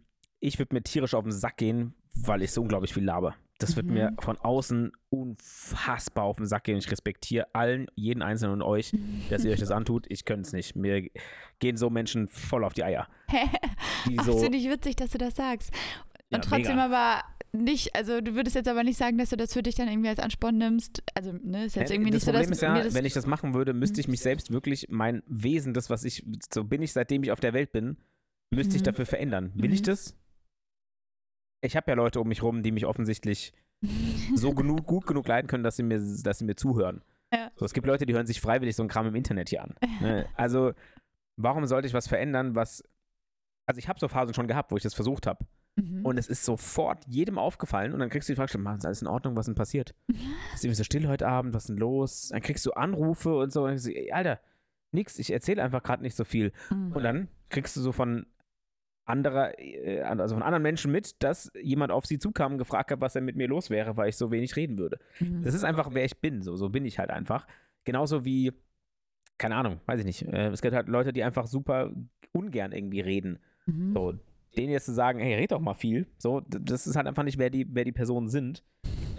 Ich würde mir tierisch auf den Sack gehen, weil ich so unglaublich viel laber. Das wird Mhm. mir von außen unfassbar auf den Sack gehen. Ich respektiere allen, jeden einzelnen von euch, dass ihr euch das antut. Ich könnte es nicht. Mir gehen so Menschen voll auf die Eier. Die Ach, so, finde ich witzig, dass du das sagst. Ja, Und trotzdem mega. aber nicht, also du würdest jetzt aber nicht sagen, dass du das für dich dann irgendwie als Ansporn nimmst. Also, ne, ist jetzt irgendwie das nicht so, Problem dass ist ja, das wenn ich das machen würde, müsste ich Mhm. mich selbst wirklich, mein Wesen, das, was ich, so bin ich, seitdem ich auf der Welt bin, müsste ich Mhm. dafür verändern. Will ich Mhm. das? Ich habe ja Leute um mich rum, die mich offensichtlich so genug, gut genug leiden können, dass sie mir, dass sie mir zuhören. Ja. So, es gibt Leute, die hören sich freiwillig so ein Kram im Internet hier an. Ne? Also, warum sollte ich was verändern, was. Also, ich habe so Phasen schon gehabt, wo ich das versucht habe. Mhm. Und es ist sofort jedem aufgefallen. Und dann kriegst du die Frage, "Mann, ist alles in Ordnung? Was ist denn passiert? Ist irgendwie so still heute Abend? Was ist denn los? Dann kriegst du Anrufe und so. Und so, Alter, nix, ich erzähle einfach gerade nicht so viel. Mhm. Und dann kriegst du so von anderer, äh, also von anderen Menschen mit, dass jemand auf sie zukam und gefragt hat, was denn mit mir los wäre, weil ich so wenig reden würde. Mhm. Das ist einfach, wer ich bin. So, so bin ich halt einfach. Genauso wie, keine Ahnung, weiß ich nicht. Äh, es gibt halt Leute, die einfach super ungern irgendwie reden. Mhm. So, denen jetzt zu sagen, hey, red doch mal viel, so, das ist halt einfach nicht, wer die, wer die Personen sind.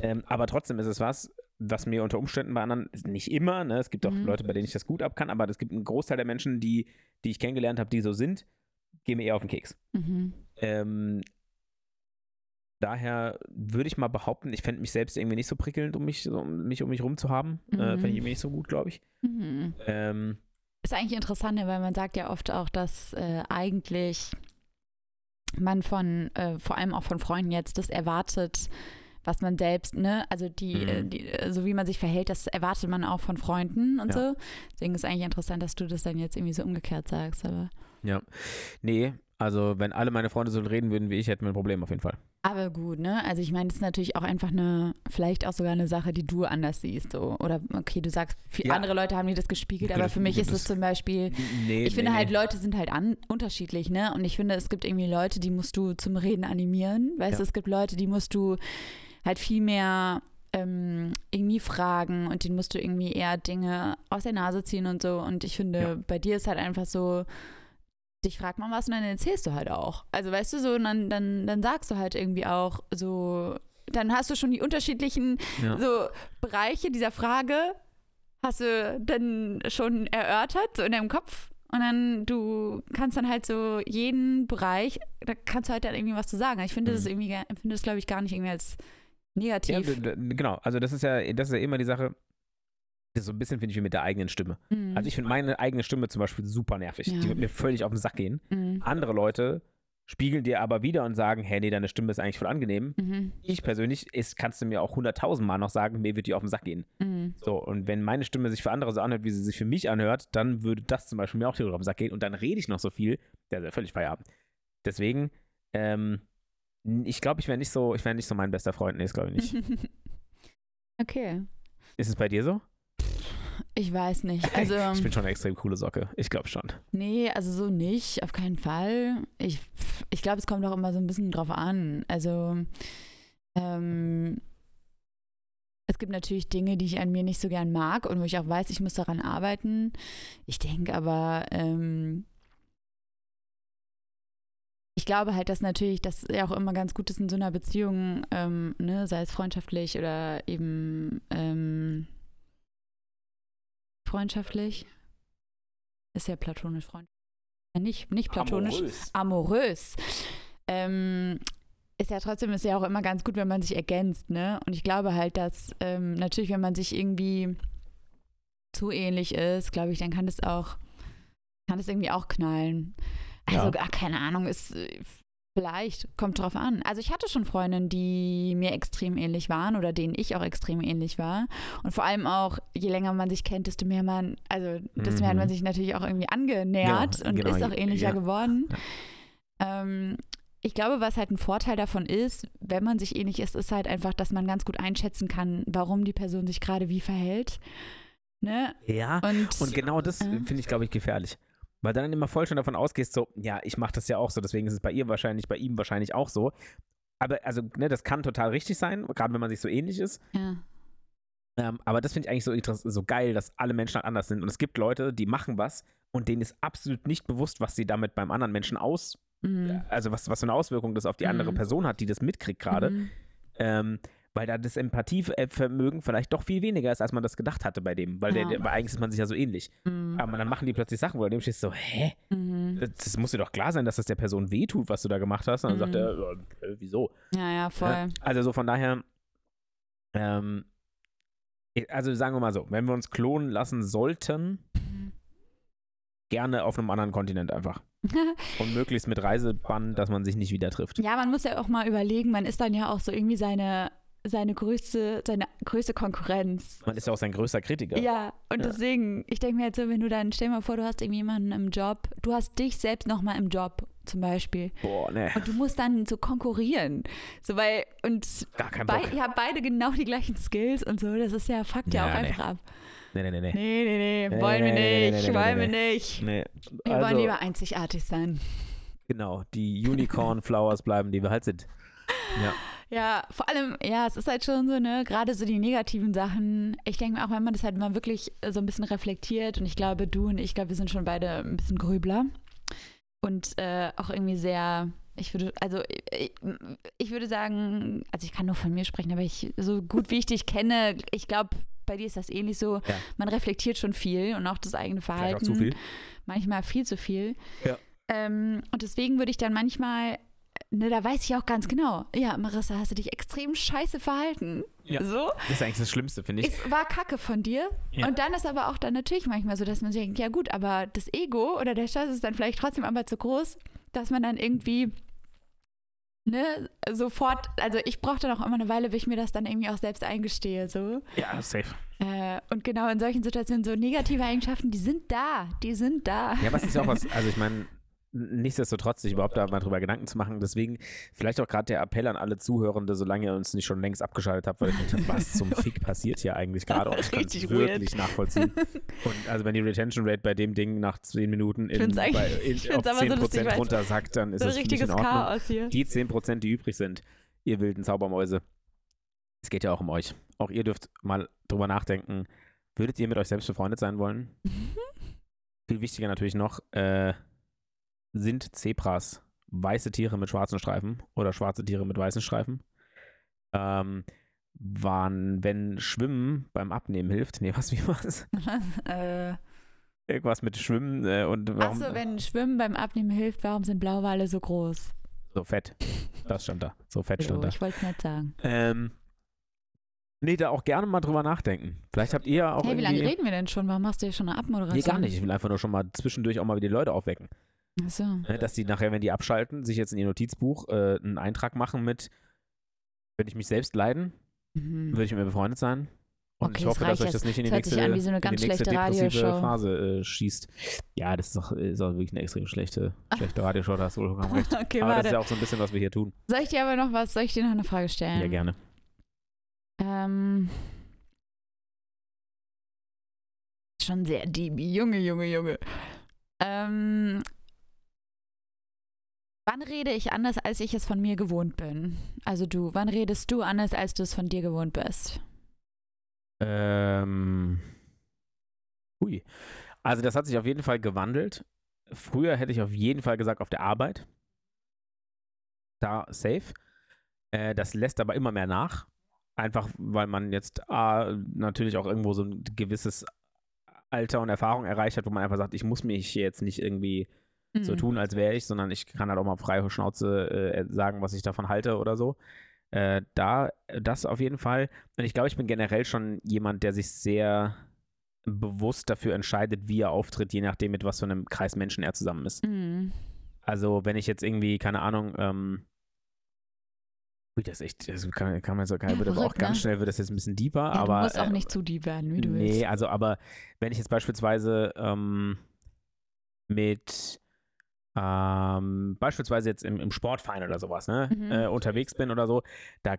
Ähm, aber trotzdem ist es was, was mir unter Umständen bei anderen, nicht immer, ne, es gibt auch Mhm. Leute, bei denen ich das gut ab kann, aber es gibt einen Großteil der Menschen, die, die ich kennengelernt habe, die so sind, gehen mir eher auf den Keks. Mhm. Ähm, daher würde ich mal behaupten, ich fände mich selbst irgendwie nicht so prickelnd, um mich, um mich um mich rum zu haben. Äh, Mhm. fände ich irgendwie nicht so gut, glaube ich. Mhm. Ähm, Ist eigentlich interessant, ne, weil man sagt ja oft auch, dass äh, eigentlich man von, äh, vor allem auch von Freunden jetzt, das erwartet, was man selbst, ne, also die, Mhm. äh, die äh, so wie man sich verhält, das erwartet man auch von Freunden und Ja. so. Deswegen ist eigentlich interessant, dass du das dann jetzt irgendwie so umgekehrt sagst, aber. Ja. Nee, also wenn alle meine Freunde so reden würden wie ich, hätten wir ein Problem auf jeden Fall. Aber gut, ne? Also ich meine, das ist natürlich auch einfach eine, vielleicht auch sogar eine Sache, die du anders siehst. So. Oder okay, du sagst, für Ja. andere Leute haben die das gespiegelt, aber für mich ist es zum Beispiel, Nee, ich finde nee, halt, nee. Leute sind halt an, unterschiedlich, ne? Und ich finde, es gibt irgendwie Leute, die musst du zum Reden animieren. Weißt Ja. du, es gibt Leute, die musst du halt viel mehr ähm, irgendwie fragen und denen musst du irgendwie eher Dinge aus der Nase ziehen und so. Und ich finde, Ja. bei dir ist halt einfach so, dich fragt man was und dann erzählst du halt auch. Also weißt du so, und dann, dann, dann sagst du halt irgendwie auch so, dann hast du schon die unterschiedlichen Ja. so Bereiche dieser Frage, hast du dann schon erörtert, so in deinem Kopf. Und dann, du kannst dann halt so jeden Bereich, da kannst du halt dann irgendwie was zu sagen. Ich finde das Mhm. irgendwie, gar- empfinde das, glaube ich, gar nicht irgendwie als Ja, negativ. d- genau. Also das ist ja, das ist ja immer die Sache. So ein bisschen finde ich wie mit der eigenen Stimme. Mhm. Also ich finde meine eigene Stimme zum Beispiel super nervig. Ja. Die wird mir völlig auf den Sack gehen. Mhm. Andere Leute spiegeln dir aber wieder und sagen, hey, nee, deine Stimme ist eigentlich voll angenehm. Mhm. Ich persönlich, ist, kannst du mir auch hunderttausend Mal noch sagen, mir wird die auf den Sack gehen. Mhm. So, und wenn meine Stimme sich für andere so anhört, wie sie sich für mich anhört, dann würde das zum Beispiel mir auch auf den Sack gehen und dann rede ich noch so viel, der ist ja völlig Feierabend. Deswegen, ähm, ich glaube, ich wäre nicht so, ich wäre nicht so mein bester Freund. Nee, das glaube ich nicht. okay. Ist es bei dir so? Ich weiß nicht. Also, ich bin schon eine extrem coole Socke. Ich glaube schon. nee, also so nicht, auf keinen Fall. Ich, ich glaube, es kommt auch immer so ein bisschen drauf an. Also, ähm, es gibt natürlich Dinge, die ich an mir nicht so gern mag und wo ich auch weiß, ich muss daran arbeiten. Ich denke aber, ähm, ich glaube halt, dass natürlich das ja auch immer ganz gut ist in so einer Beziehung, ähm, ne, sei es freundschaftlich oder eben ähm, freundschaftlich. Ist ja platonisch freund. Nicht, nicht platonisch amorös. Ähm, ist ja trotzdem ist ja auch immer ganz gut, wenn man sich ergänzt, ne? Und ich glaube halt, dass ähm, natürlich, wenn man sich irgendwie zu ähnlich ist, glaube ich, dann kann das auch, kann das irgendwie auch knallen. Also, Ja. ach, keine Ahnung, ist vielleicht, kommt drauf an. Also ich hatte schon Freundinnen, die mir extrem ähnlich waren oder denen ich auch extrem ähnlich war. Und vor allem auch, je länger man sich kennt, desto mehr man, also desto mehr hat man Mhm. sich natürlich auch irgendwie angenähert Ja, und genau, ist auch ähnlicher ja. geworden. Ähm, ich glaube, was halt ein Vorteil davon ist, wenn man sich ähnlich ist, ist halt einfach, dass man ganz gut einschätzen kann, warum die Person sich gerade wie verhält. Ne? Ja. Und, Und genau das Ja. finde ich, glaube ich, gefährlich. Weil dann immer voll schon davon ausgehst, so, ja, ich mache das ja auch so, deswegen ist es bei ihr wahrscheinlich, bei ihm wahrscheinlich auch so. Aber also, ne, das kann total richtig sein, gerade wenn man sich so ähnlich ist. ja. Ähm, aber das finde ich eigentlich so, so geil, dass alle Menschen halt anders sind. Und es gibt Leute, die machen was und denen ist absolut nicht bewusst, was sie damit beim anderen Menschen aus, Mhm. also was, was für eine Auswirkung das auf die andere Mhm. Person hat, die das mitkriegt gerade. Mhm. Ähm, weil da das Empathievermögen vielleicht doch viel weniger ist, als man das gedacht hatte bei dem, weil, Ja. der, der, weil eigentlich ist man sich ja so ähnlich. Mhm. Aber dann machen die plötzlich Sachen, wo du dem stehst so, hä? Mhm. Das, das muss dir doch klar sein, dass das der Person wehtut, was du da gemacht hast. Und dann sagt Mhm. er, äh, wieso? Ja, ja, voll. Also so von daher, ähm, also sagen wir mal so, wenn wir uns klonen lassen sollten, gerne auf einem anderen Kontinent einfach. Und möglichst mit Reisebann, dass man sich nicht wieder trifft. Ja, man muss ja auch mal überlegen, man ist dann ja auch so irgendwie seine, seine größte, seine größte Konkurrenz. Man ist ja auch sein größter Kritiker. Ja, und Ja. deswegen, ich denke mir jetzt so, wenn du dann, stell dir mal vor, du hast irgendwie jemanden im Job, du hast dich selbst nochmal im Job zum Beispiel. Boah, ne, Und du musst dann so konkurrieren. So, weil, und gar kein Bock. ihr habt beide genau die gleichen Skills und so, das ist ja, fuckt ja, Ja, auch nee. einfach ab. Nee, nee, nee, nee. Nee, nee, nee, wollen wir nicht, wollen wir nicht. nee. Wir Also, wollen lieber einzigartig sein. genau, die Unicorn Flowers bleiben, die wir halt sind. Ja. Ja, vor allem, ja, es ist halt schon so, ne, gerade so die negativen Sachen. Ich denke mir auch, wenn man das halt mal wirklich so ein bisschen reflektiert und ich glaube, du und ich, ich glaube, wir sind schon beide ein bisschen Grübler und äh, auch irgendwie sehr, ich würde, also ich, ich würde sagen, also ich kann nur von mir sprechen, aber ich, so gut wie ich dich kenne, ich glaube, bei dir ist das ähnlich so, Ja. man reflektiert schon viel und auch das eigene Vielleicht Verhalten auch zu viel. manchmal viel zu viel. Ja. Ähm, und deswegen würde ich dann manchmal, ne, da weiß ich auch ganz genau, ja, Marissa, hast du dich extrem scheiße verhalten. Ja. So. Das ist eigentlich das Schlimmste, finde ich. Es war Kacke von dir. Ja. Und dann ist aber auch dann natürlich manchmal so, dass man sich denkt, ja gut, aber das Ego oder der Stolz ist dann vielleicht trotzdem aber zu groß, dass man dann irgendwie ne, sofort, also ich brauchte auch immer eine Weile, bis ich mir das dann irgendwie auch selbst eingestehe, so. Ja, safe. Äh, und genau in solchen Situationen so negative Eigenschaften, die sind da, die sind da. Ja, was ist ja auch was, also ich meine, nichtsdestotrotz, sich überhaupt da mal drüber Gedanken zu machen. Deswegen vielleicht auch gerade der Appell an alle Zuhörende, solange ihr uns nicht schon längst abgeschaltet habt, weil ich denke, was zum Fick passiert hier eigentlich gerade? Und ich kann es wirklich weird. nachvollziehen. Und also wenn die Retention Rate bei dem Ding nach 10 Minuten in, bei, in, auf aber so 10% lustig, weil- runtersackt, dann ist so es richtiges in Ordnung. Chaos hier. Die 10%, die übrig sind, ihr wilden Zaubermäuse, es geht ja auch um euch. Auch ihr dürft mal drüber nachdenken, würdet ihr mit euch selbst befreundet sein wollen? Viel wichtiger natürlich noch, äh, sind Zebras weiße Tiere mit schwarzen Streifen oder schwarze Tiere mit weißen Streifen? Ähm, wann, wenn Schwimmen beim Abnehmen hilft, nee, was, wie war's? äh, Irgendwas mit Schwimmen äh, und warum Achso, wenn Schwimmen beim Abnehmen hilft, warum sind Blauwale so groß? so fett. Das stand da. So fett stand da. ich wollte es nicht sagen. Ähm, nee, da auch gerne mal drüber nachdenken. Vielleicht habt ihr ja auch Hey, wie lange reden wir denn schon? Warum machst du hier schon eine Abmoderation? Nee, gar nicht. Ich will einfach nur schon mal zwischendurch auch mal wieder die Leute aufwecken. Achso. Ne, dass die nachher, wenn die abschalten, sich jetzt in ihr Notizbuch äh, einen Eintrag machen mit, würde ich mich selbst leiden, Mhm. würde ich mit mir befreundet sein. Und Okay, ich das hoffe, dass euch das nicht in die Das nächste, an wie so eine in ganz die nächste schlechte depressive Radioshow. Phase äh, schießt. Ja, das ist doch, ist auch wirklich eine extrem schlechte, schlechte Radioshow, da hast du vollkommen recht. Okay, Aber das warte. ist ja auch so ein bisschen, was wir hier tun. Soll ich dir aber noch was, soll ich dir noch eine Frage stellen? Ja, gerne. Ähm, schon sehr deep. Junge, Junge, Junge. Ähm, wann rede ich anders, als ich es von mir gewohnt bin? Also du, wann redest du anders, als du es von dir gewohnt bist? Ähm. Hui. Also, das hat sich auf jeden Fall gewandelt. Früher hätte ich auf jeden Fall gesagt, auf der Arbeit. Da safe. Äh, das lässt aber immer mehr nach. Einfach, weil man jetzt A, natürlich auch irgendwo so ein gewisses Alter und Erfahrung erreicht hat, wo man einfach sagt, ich muss mich jetzt nicht irgendwie so Mhm. tun, als wäre ich, sondern ich kann halt auch mal freie Schnauze äh, sagen, was ich davon halte oder so. Äh, da, das auf jeden Fall. Und ich glaube, ich bin generell schon jemand, der sich sehr bewusst dafür entscheidet, wie er auftritt, je nachdem, mit was für einem Kreis Menschen er zusammen ist. Mhm. Also, wenn ich jetzt irgendwie, keine Ahnung, ähm, ui, das ist echt, das kann, kann man so, kann, Ja, wird aber auch verrückt, ganz ne? schnell wird das jetzt ein bisschen deeper, Ja, aber. du musst auch äh, nicht zu deep werden, wie du nee, willst. also aber wenn ich jetzt beispielsweise ähm, mit ähm, beispielsweise jetzt im, im Sportverein oder sowas, ne, Mhm. äh, unterwegs bin oder so, da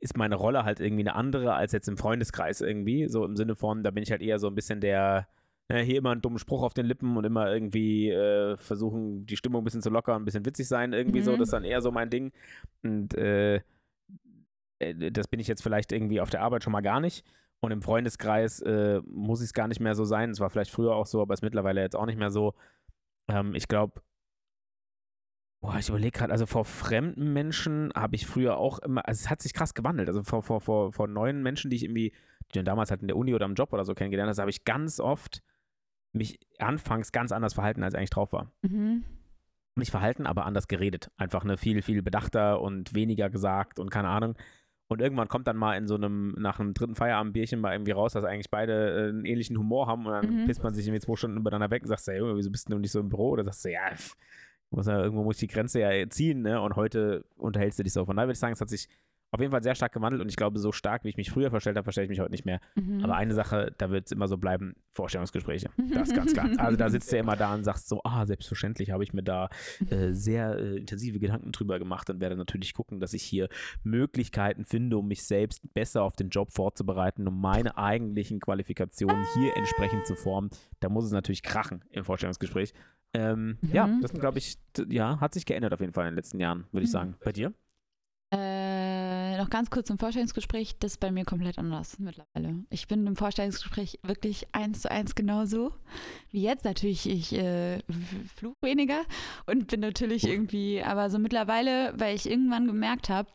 ist meine Rolle halt irgendwie eine andere als jetzt im Freundeskreis irgendwie. So im Sinne von, da bin ich halt eher so ein bisschen der, ne, hier immer einen dummen Spruch auf den Lippen und immer irgendwie äh, versuchen, die Stimmung ein bisschen zu lockern, ein bisschen witzig sein, irgendwie so. Mhm. Das ist dann eher so mein Ding. Und äh, äh, das bin ich jetzt vielleicht irgendwie auf der Arbeit schon mal gar nicht. Und im Freundeskreis äh, muss ich es gar nicht mehr so sein. Es war vielleicht früher auch so, aber ist mittlerweile jetzt auch nicht mehr so. Ähm, ich glaube, Boah, ich überlege gerade, also vor fremden Menschen habe ich früher auch immer, also es hat sich krass gewandelt. Also vor, vor, vor, vor neuen Menschen, die ich irgendwie, die dann damals halt in der Uni oder im Job oder so kennengelernt habe, habe ich ganz oft mich anfangs ganz anders verhalten, als ich eigentlich drauf war. Mhm. Nicht verhalten, aber anders geredet. Einfach eine viel, viel bedachter und weniger gesagt und keine Ahnung. Und irgendwann kommt dann mal in so einem, nach einem dritten Feierabendbierchen mal irgendwie raus, dass eigentlich beide äh, einen ähnlichen Humor haben und dann Mhm. pisst man sich irgendwie zwei Stunden übereinander weg und sagst, ey, Junge, wieso bist du nicht so im Büro? Oder sagst du, ja, pff, muss ja, irgendwo muss ich die Grenze ja ziehen, ne? Und heute unterhältst du dich so. Von daher würde ich sagen, es hat sich auf jeden Fall sehr stark gewandelt und ich glaube, so stark, wie ich mich früher verstellt habe, verstelle ich mich heute nicht mehr. Mhm. Aber eine Sache, da wird es immer so bleiben, Vorstellungsgespräche. Das ist ganz klar. Also da sitzt du ja immer da und sagst so, ah, selbstverständlich habe ich mir da äh, sehr äh, intensive Gedanken drüber gemacht und werde natürlich gucken, dass ich hier Möglichkeiten finde, um mich selbst besser auf den Job vorzubereiten, um meine eigentlichen Qualifikationen hier entsprechend zu formen. Da muss es natürlich krachen im Vorstellungsgespräch. Ähm, Ja, Mhm. das glaube ich, ja, hat sich geändert auf jeden Fall in den letzten Jahren, würde ich Mhm. sagen. Bei dir? Noch ganz kurz zum Vorstellungsgespräch. Das ist bei mir komplett anders mittlerweile. Ich bin im Vorstellungsgespräch wirklich eins zu eins genauso wie jetzt. Natürlich, ich äh, f- fluch weniger und bin natürlich irgendwie, aber so mittlerweile, weil ich irgendwann gemerkt habe,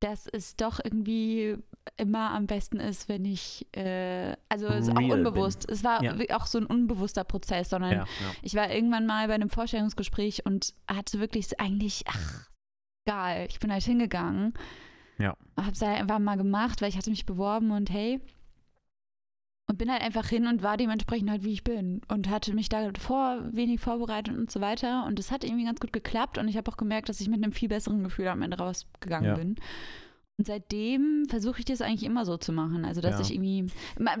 dass es doch irgendwie immer am besten ist, wenn ich, äh, also es ist auch Real bin. unbewusst. Es war Ja. auch so ein unbewusster Prozess, sondern Ja, ja. ich war irgendwann mal bei einem Vorstellungsgespräch und hatte wirklich eigentlich, ach, egal. Ich bin halt hingegangen. Ja. Hab's halt einfach mal gemacht, weil ich hatte mich beworben und hey. Und bin halt einfach hin und war dementsprechend halt, wie ich bin. Und hatte mich da vor wenig vorbereitet und so weiter. Und es hat irgendwie ganz gut geklappt. Und ich habe auch gemerkt, dass ich mit einem viel besseren Gefühl am Ende rausgegangen Ja. bin. Und seitdem versuche ich das eigentlich immer so zu machen. Also, dass Ja. ich irgendwie,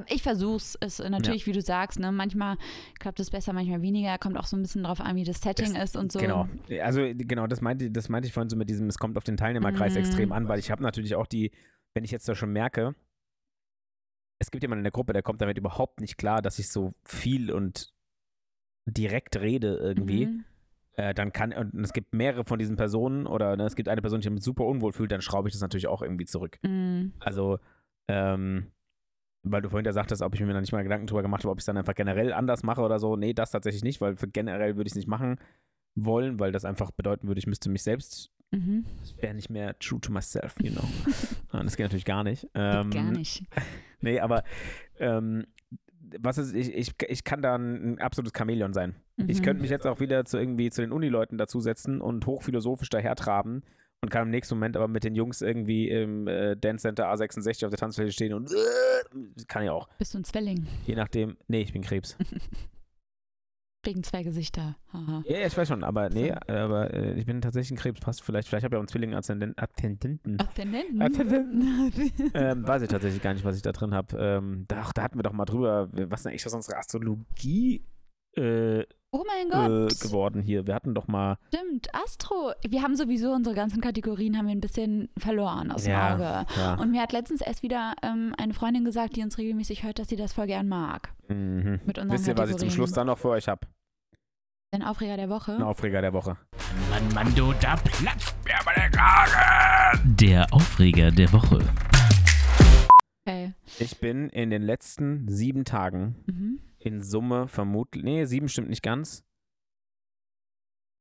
ich versuche es, ist natürlich, wie du sagst, ne, manchmal klappt es besser, manchmal weniger. Kommt auch so ein bisschen drauf an, wie das Setting Es- ist und so. Genau. Also genau, das meinte, das meinte ich vorhin so mit diesem, es kommt auf den Teilnehmerkreis Mhm. extrem an, weil ich habe natürlich auch die, wenn ich jetzt da schon merke, es gibt jemanden in der Gruppe, der kommt damit überhaupt nicht klar, dass ich so viel und direkt rede irgendwie, Mhm. Äh, dann kann, und es gibt mehrere von diesen Personen oder ne, es gibt eine Person, die sich super unwohl fühlt, dann schraube ich das natürlich auch irgendwie zurück. Mhm. Also, ähm, weil du vorhin ja sagtest, ob ich mir da nicht mal Gedanken drüber gemacht habe, ob ich es dann einfach generell anders mache oder so. Nee, das tatsächlich nicht, weil für generell würde ich es nicht machen wollen, weil das einfach bedeuten würde, ich müsste mich selbst, Mhm. wäre nicht mehr true to myself, you know. Und das geht natürlich gar nicht. Ähm, Gar nicht. Nee, aber ähm, was ist, ich, ich, ich kann da ein, absolutes Chamäleon sein. Ich Mhm. könnte mich jetzt auch wieder zu irgendwie zu den Unileuten dazusetzen und hochphilosophisch dahertraben und kann im nächsten Moment aber mit den Jungs irgendwie im äh, Dance Center A66 auf der Tanzfläche stehen und äh, kann ich auch. Bist du ein Zwilling? Je nachdem. Nee, ich bin Krebs. Wegen zwei Gesichter. Haha. Ja, ja, ich weiß schon, aber nee, aber äh, ich bin tatsächlich ein Krebs. Passt vielleicht. Vielleicht habe ich auch einen Zwilling-Aszendenten. Aszendenten. Aszendenten. Aszendenten. ähm, weiß ich tatsächlich gar nicht, was ich da drin habe. Ähm, da, da hatten wir doch mal drüber, was denn eigentlich aus unserer Astrologie äh, oh mein äh, Gott. geworden hier. Wir hatten doch mal. Stimmt, Astro. Wir haben sowieso unsere ganzen Kategorien haben wir ein bisschen verloren aus dem Ja. Auge. Ja. Und mir hat letztens erst wieder ähm, eine Freundin gesagt, die uns regelmäßig hört, dass sie das voll gern mag. Mhm. Mit unseren Wisst ihr, was ich zum. Schluss dann noch für euch habe? Ein Aufreger der Woche. Ein Aufreger der Woche. Mann, Mann, du, da platzt mir aber der Kragen. Der Aufreger der Woche. Okay. Ich bin in den letzten sieben Tagen Mhm. In Summe vermutlich, nee, sieben stimmt nicht ganz,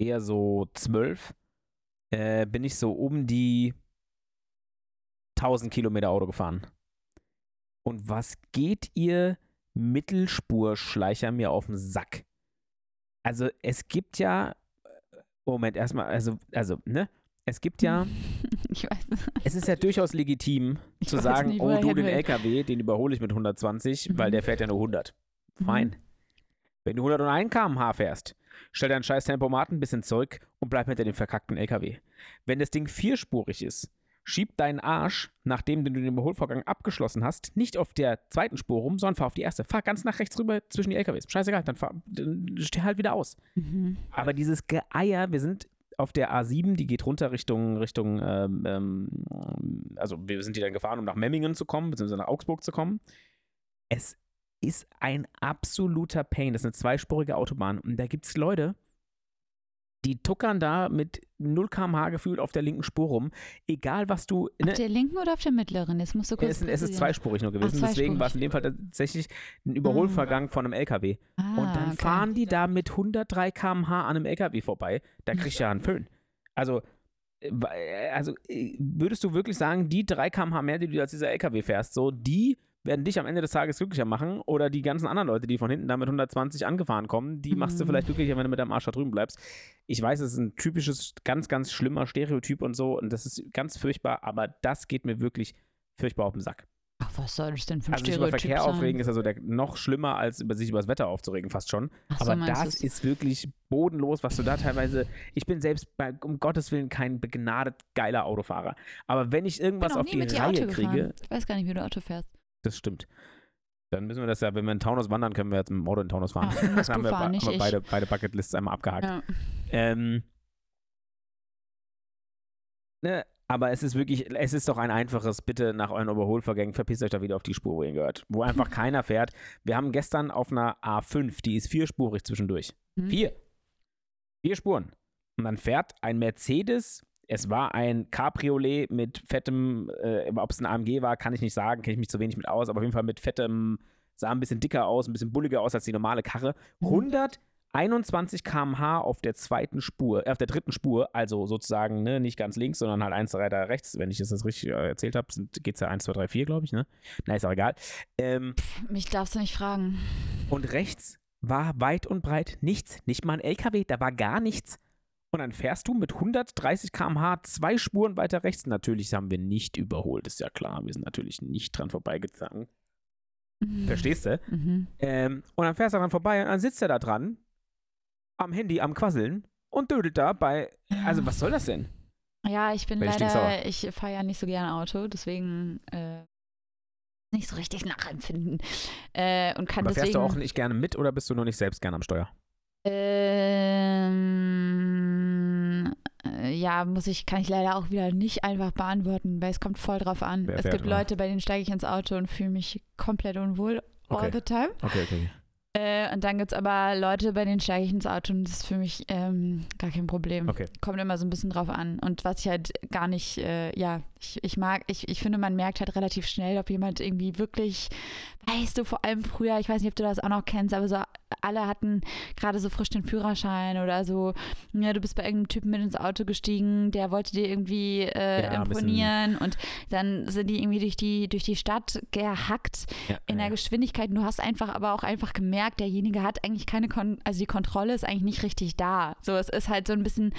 eher so zwölf, äh, bin ich so um die 1000 Kilometer Auto gefahren. Und was geht ihr Mittelspurschleicher mir auf den Sack? Also es gibt ja, Moment, erstmal, also, also, ne? Es gibt ja, es ist ja durchaus legitim Ich zu sagen, nicht, oh, du, den. LKW, den überhole ich mit 120, weil Mhm. der fährt ja nur 100. Mhm. Fein. Wenn du 101 km/h fährst, stell deinen scheiß Tempomat ein bisschen zurück und bleib hinter dem verkackten LKW. Wenn das Ding vierspurig ist, schieb deinen Arsch, nachdem du den Überholvorgang abgeschlossen hast, nicht auf der zweiten Spur rum, sondern fahr auf die erste. Fahr ganz nach rechts rüber zwischen die LKWs. Scheißegal, dann, fahr, dann steh halt wieder aus. Mhm. Aber dieses Geeier, wir sind auf der A7, die geht runter Richtung, Richtung, ähm, ähm, also wir sind die dann gefahren, um nach Memmingen zu kommen, beziehungsweise nach Augsburg zu kommen. Es ist ein absoluter Pain. Das ist eine zweispurige Autobahn. Und da gibt es Leute, Die tuckern da mit 0 km/h gefühlt auf der linken Spur rum. Egal, was du. Ne, Auf der linken oder auf der mittleren? Jetzt musst du kurz es, es ist zweispurig nur gewesen, Ach, deswegen war es in dem Fall tatsächlich ein Überholvergang von einem LKW. Ah, Und dann okay. fahren die da mit 103 km/h an einem LKW vorbei. Da kriegst du ja einen Föhn. Also, äh, äh, also äh, würdest du wirklich sagen, die 3 km/h mehr, die du als dieser LKW fährst, so, die werden dich am Ende des Tages glücklicher machen oder die ganzen anderen Leute, die von hinten da mit 120 angefahren kommen, die machst du Mhm. vielleicht glücklicher, wenn du mit deinem Arsch da drüben bleibst. Ich weiß, es ist ein typisches, ganz, ganz schlimmer Stereotyp und so und das ist ganz furchtbar, aber das geht mir wirklich furchtbar auf den Sack. Ach, was soll das denn für ein Also sich über Stereotyp Verkehr sein? aufregen ist also der, noch schlimmer, als über sich über das Wetter aufzuregen, fast schon. Ach so, Aber meinst das du's? ist wirklich bodenlos, was du da teilweise. Ich bin selbst bei, um Gottes Willen kein begnadet geiler Autofahrer. Aber wenn ich Ich irgendwas noch auf die Reihe kriege. Ich weiß gar nicht, wie du Auto fährst. Das stimmt. Dann müssen wir das ja, wenn wir in Taunus wandern, können wir jetzt mit dem Auto in Taunus fahren. Ah, dann haben wir, fahren, haben wir beide, beide Bucketlists einmal abgehakt. Ja. Ähm, ne, aber es ist wirklich, es ist doch ein einfaches, bitte nach euren Überholvergängen, verpisst euch da wieder auf die Spur, wo ihr gehört. Wo einfach keiner fährt. Wir haben gestern auf einer A5, die ist vierspurig zwischendurch. Hm. Vier. Vier Spuren. Und dann fährt ein Mercedes, es war ein Cabriolet mit fettem, äh, ob es ein AMG war, kann ich nicht sagen, kenne ich mich zu wenig mit aus, aber auf jeden Fall mit fettem, sah ein bisschen dicker aus, ein bisschen bulliger aus als die normale Karre. Mhm. 121 km/h auf der zweiten Spur, äh, auf der dritten Spur, also sozusagen ne, nicht ganz links, sondern halt 1, 3, da rechts, wenn ich das jetzt richtig äh, erzählt habe, geht es ja 1, 2, 3, 4, glaube ich, ne? Na, ist auch egal. Ähm, Mich darfst du nicht fragen. und rechts war weit und breit nichts. Nicht mal ein LKW, da war gar nichts. Und dann fährst du mit 130 km/h zwei Spuren weiter rechts. Natürlich haben wir nicht überholt, ist ja klar. Wir sind natürlich nicht dran vorbeigezogen. Mhm. Verstehst du? Mhm. Ähm, und dann fährst du dran vorbei und dann sitzt er da dran, am Handy, am Quasseln und dödelt da bei. Also, was soll das denn? Ja, ich bin ich leider, stinksauer. ich fahre ja nicht so gerne Auto, deswegen äh, nicht so richtig nachempfinden. Äh, und kann Aber fährst deswegen. du auch nicht gerne mit oder bist du nur nicht selbst gerne am Steuer? Ähm, äh, ja, muss ich, kann ich leider auch wieder nicht einfach beantworten, weil es kommt voll drauf an. Wer es gibt immer? Leute, bei denen steige ich ins Auto und fühle mich komplett unwohl all Okay. the time. Okay, okay. Äh, und dann gibt es aber Leute, bei denen steige ich ins Auto und das ist für mich ähm, gar kein Problem. Okay. Kommt immer so ein bisschen drauf an. Und was ich halt gar nicht, äh, ja, ich, ich mag, ich, ich finde, man merkt halt relativ schnell, ob jemand irgendwie wirklich, weißt du, vor allem früher, ich weiß nicht, ob du das auch noch kennst, aber so alle hatten gerade so frisch den Führerschein oder so, ja, du bist bei irgendeinem Typen mit ins Auto gestiegen, der wollte dir irgendwie äh, Ja, imponieren und dann sind die irgendwie durch die, durch die Stadt gehackt Ja, in der ja. Geschwindigkeit. Und du hast einfach aber auch einfach gemerkt, derjenige hat eigentlich keine, Kon also die Kontrolle ist eigentlich nicht richtig da. So, es ist halt so ein bisschen,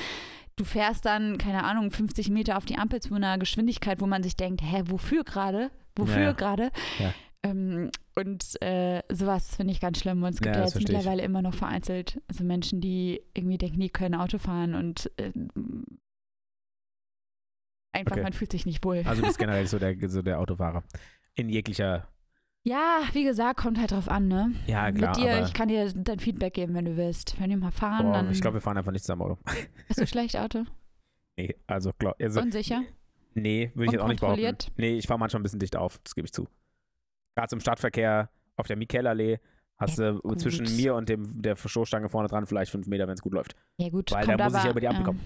du fährst dann, keine Ahnung, 50 Meter auf die Ampel zu einer Geschwindigkeit, wo man sich denkt, hä, wofür gerade? Wofür Ja, gerade? Ja. Ähm, und äh, sowas finde ich ganz schlimm. Und es gibt Ja, ja, jetzt verstehe ich. mittlerweile immer noch vereinzelt also Menschen, die irgendwie denken, die können Auto fahren und äh, einfach, Okay. man fühlt sich nicht wohl. Also, du bist generell so der, so der Autofahrer. In jeglicher. Ja, wie gesagt, kommt halt drauf an, ne? Ja, klar. Mit dir, ich kann dir dein Feedback geben, wenn du willst. Wenn wir mal fahren, boah, dann ich glaube, wir fahren einfach nicht zusammen Auto. bist du schlecht Auto. Nee, also, glaub, also Unsicher. nee, würde ich jetzt auch nicht behaupten. Nee, ich fahre manchmal ein bisschen dicht auf, das gebe ich zu. Gerade zum Stadtverkehr auf der Michelallee hast Ja, du gut. zwischen mir und dem, der Stoßstange vorne dran vielleicht fünf Meter, wenn es gut läuft. Ja gut, Weil da muss ich ja über die Ampel ja. kommen.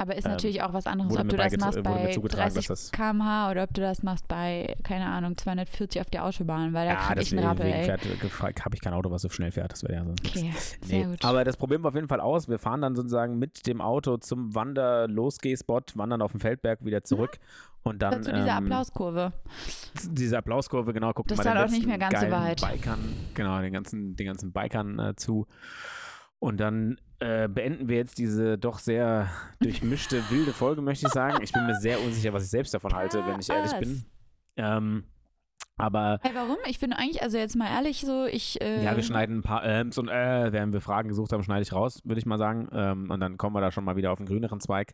Aber ist Ähm, natürlich auch was anderes, ob du das machst mir bei zugetragen, dass 30 das- km/h oder ob du das machst bei, keine Ahnung, 240 auf der Autobahn, weil da Ja, krieg ich einen Rappel, habe ich kein Auto, was so schnell fährt. Das wäre ja so. Okay, sehr Nee, gut. aber das Probieren wir auf jeden Fall aus. Wir fahren dann sozusagen mit dem Auto zum Wander-Losgeh-Spot, wandern auf dem Feldberg wieder zurück und dann Dazu diese ähm, Applauskurve. diese Applauskurve, genau, gucken Das wir ist dann auch nicht mehr ganz so weit. Bikern, genau, den ganzen, den ganzen Bikern äh, zu. Und dann äh, beenden wir jetzt diese doch sehr durchmischte, wilde Folge, möchte ich sagen. Ich bin mir sehr unsicher, was ich selbst davon halte, wenn ich ehrlich bin. Ähm, aber Hey, warum? Ich finde eigentlich, also jetzt mal ehrlich so, ich. Äh, ja, wir schneiden ein paar Ähms und äh, während wir Fragen gesucht haben, schneide ich raus, würde ich mal sagen. Ähm, und dann kommen wir da schon mal wieder auf einen grüneren Zweig.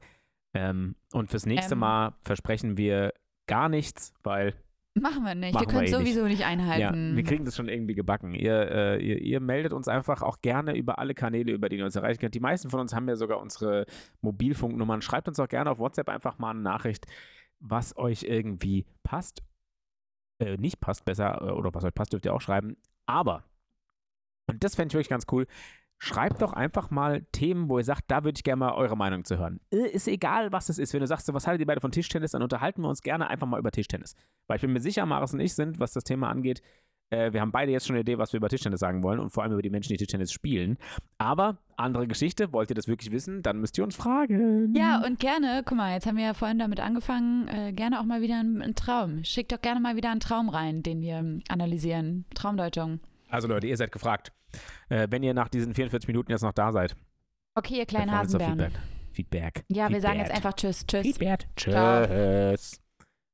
Ähm, und fürs nächste Ähm. Mal versprechen wir gar nichts, weil Machen wir nicht. Machen wir können es eh nicht. sowieso nicht Ja, einhalten. wir kriegen das schon irgendwie gebacken. Ihr, äh, ihr, ihr meldet uns einfach auch gerne über alle Kanäle, über die ihr uns erreichen könnt. Die meisten von uns haben ja sogar unsere Mobilfunknummern. Schreibt uns auch gerne auf WhatsApp einfach mal eine Nachricht, was euch irgendwie passt. Äh, nicht passt, besser, äh, oder was euch passt, dürft ihr auch schreiben. Aber, und das fände ich wirklich ganz cool, schreibt doch einfach mal Themen, wo ihr sagt, da würde ich gerne mal eure Meinung zu hören. Äh, Ist egal, was es ist. Wenn du sagst, so, was haltet ihr beide von Tischtennis, dann unterhalten wir uns gerne einfach mal über Tischtennis. Weil ich bin mir sicher, Maris und ich sind, was das Thema angeht, äh, wir haben beide jetzt schon eine Idee, was wir über Tischtennis sagen wollen und vor allem über die Menschen, die Tischtennis spielen. Aber andere Geschichte, wollt ihr das wirklich wissen, dann müsst ihr uns fragen. Ja, und gerne, guck mal, jetzt haben wir ja vorhin damit angefangen, äh, gerne auch mal wieder einen, einen Traum. Schickt doch gerne mal wieder einen Traum rein, den wir analysieren. Traumdeutung. Also Leute, ihr seid gefragt. Äh, wenn ihr nach diesen 44 Minuten jetzt noch da seid, Okay, ihr kleinen Hasenbären. Feedback. Feedback. Ja, wir sagen jetzt Feedback. einfach Tschüss, Tschüss. Feedback. Ciao. Tschüss.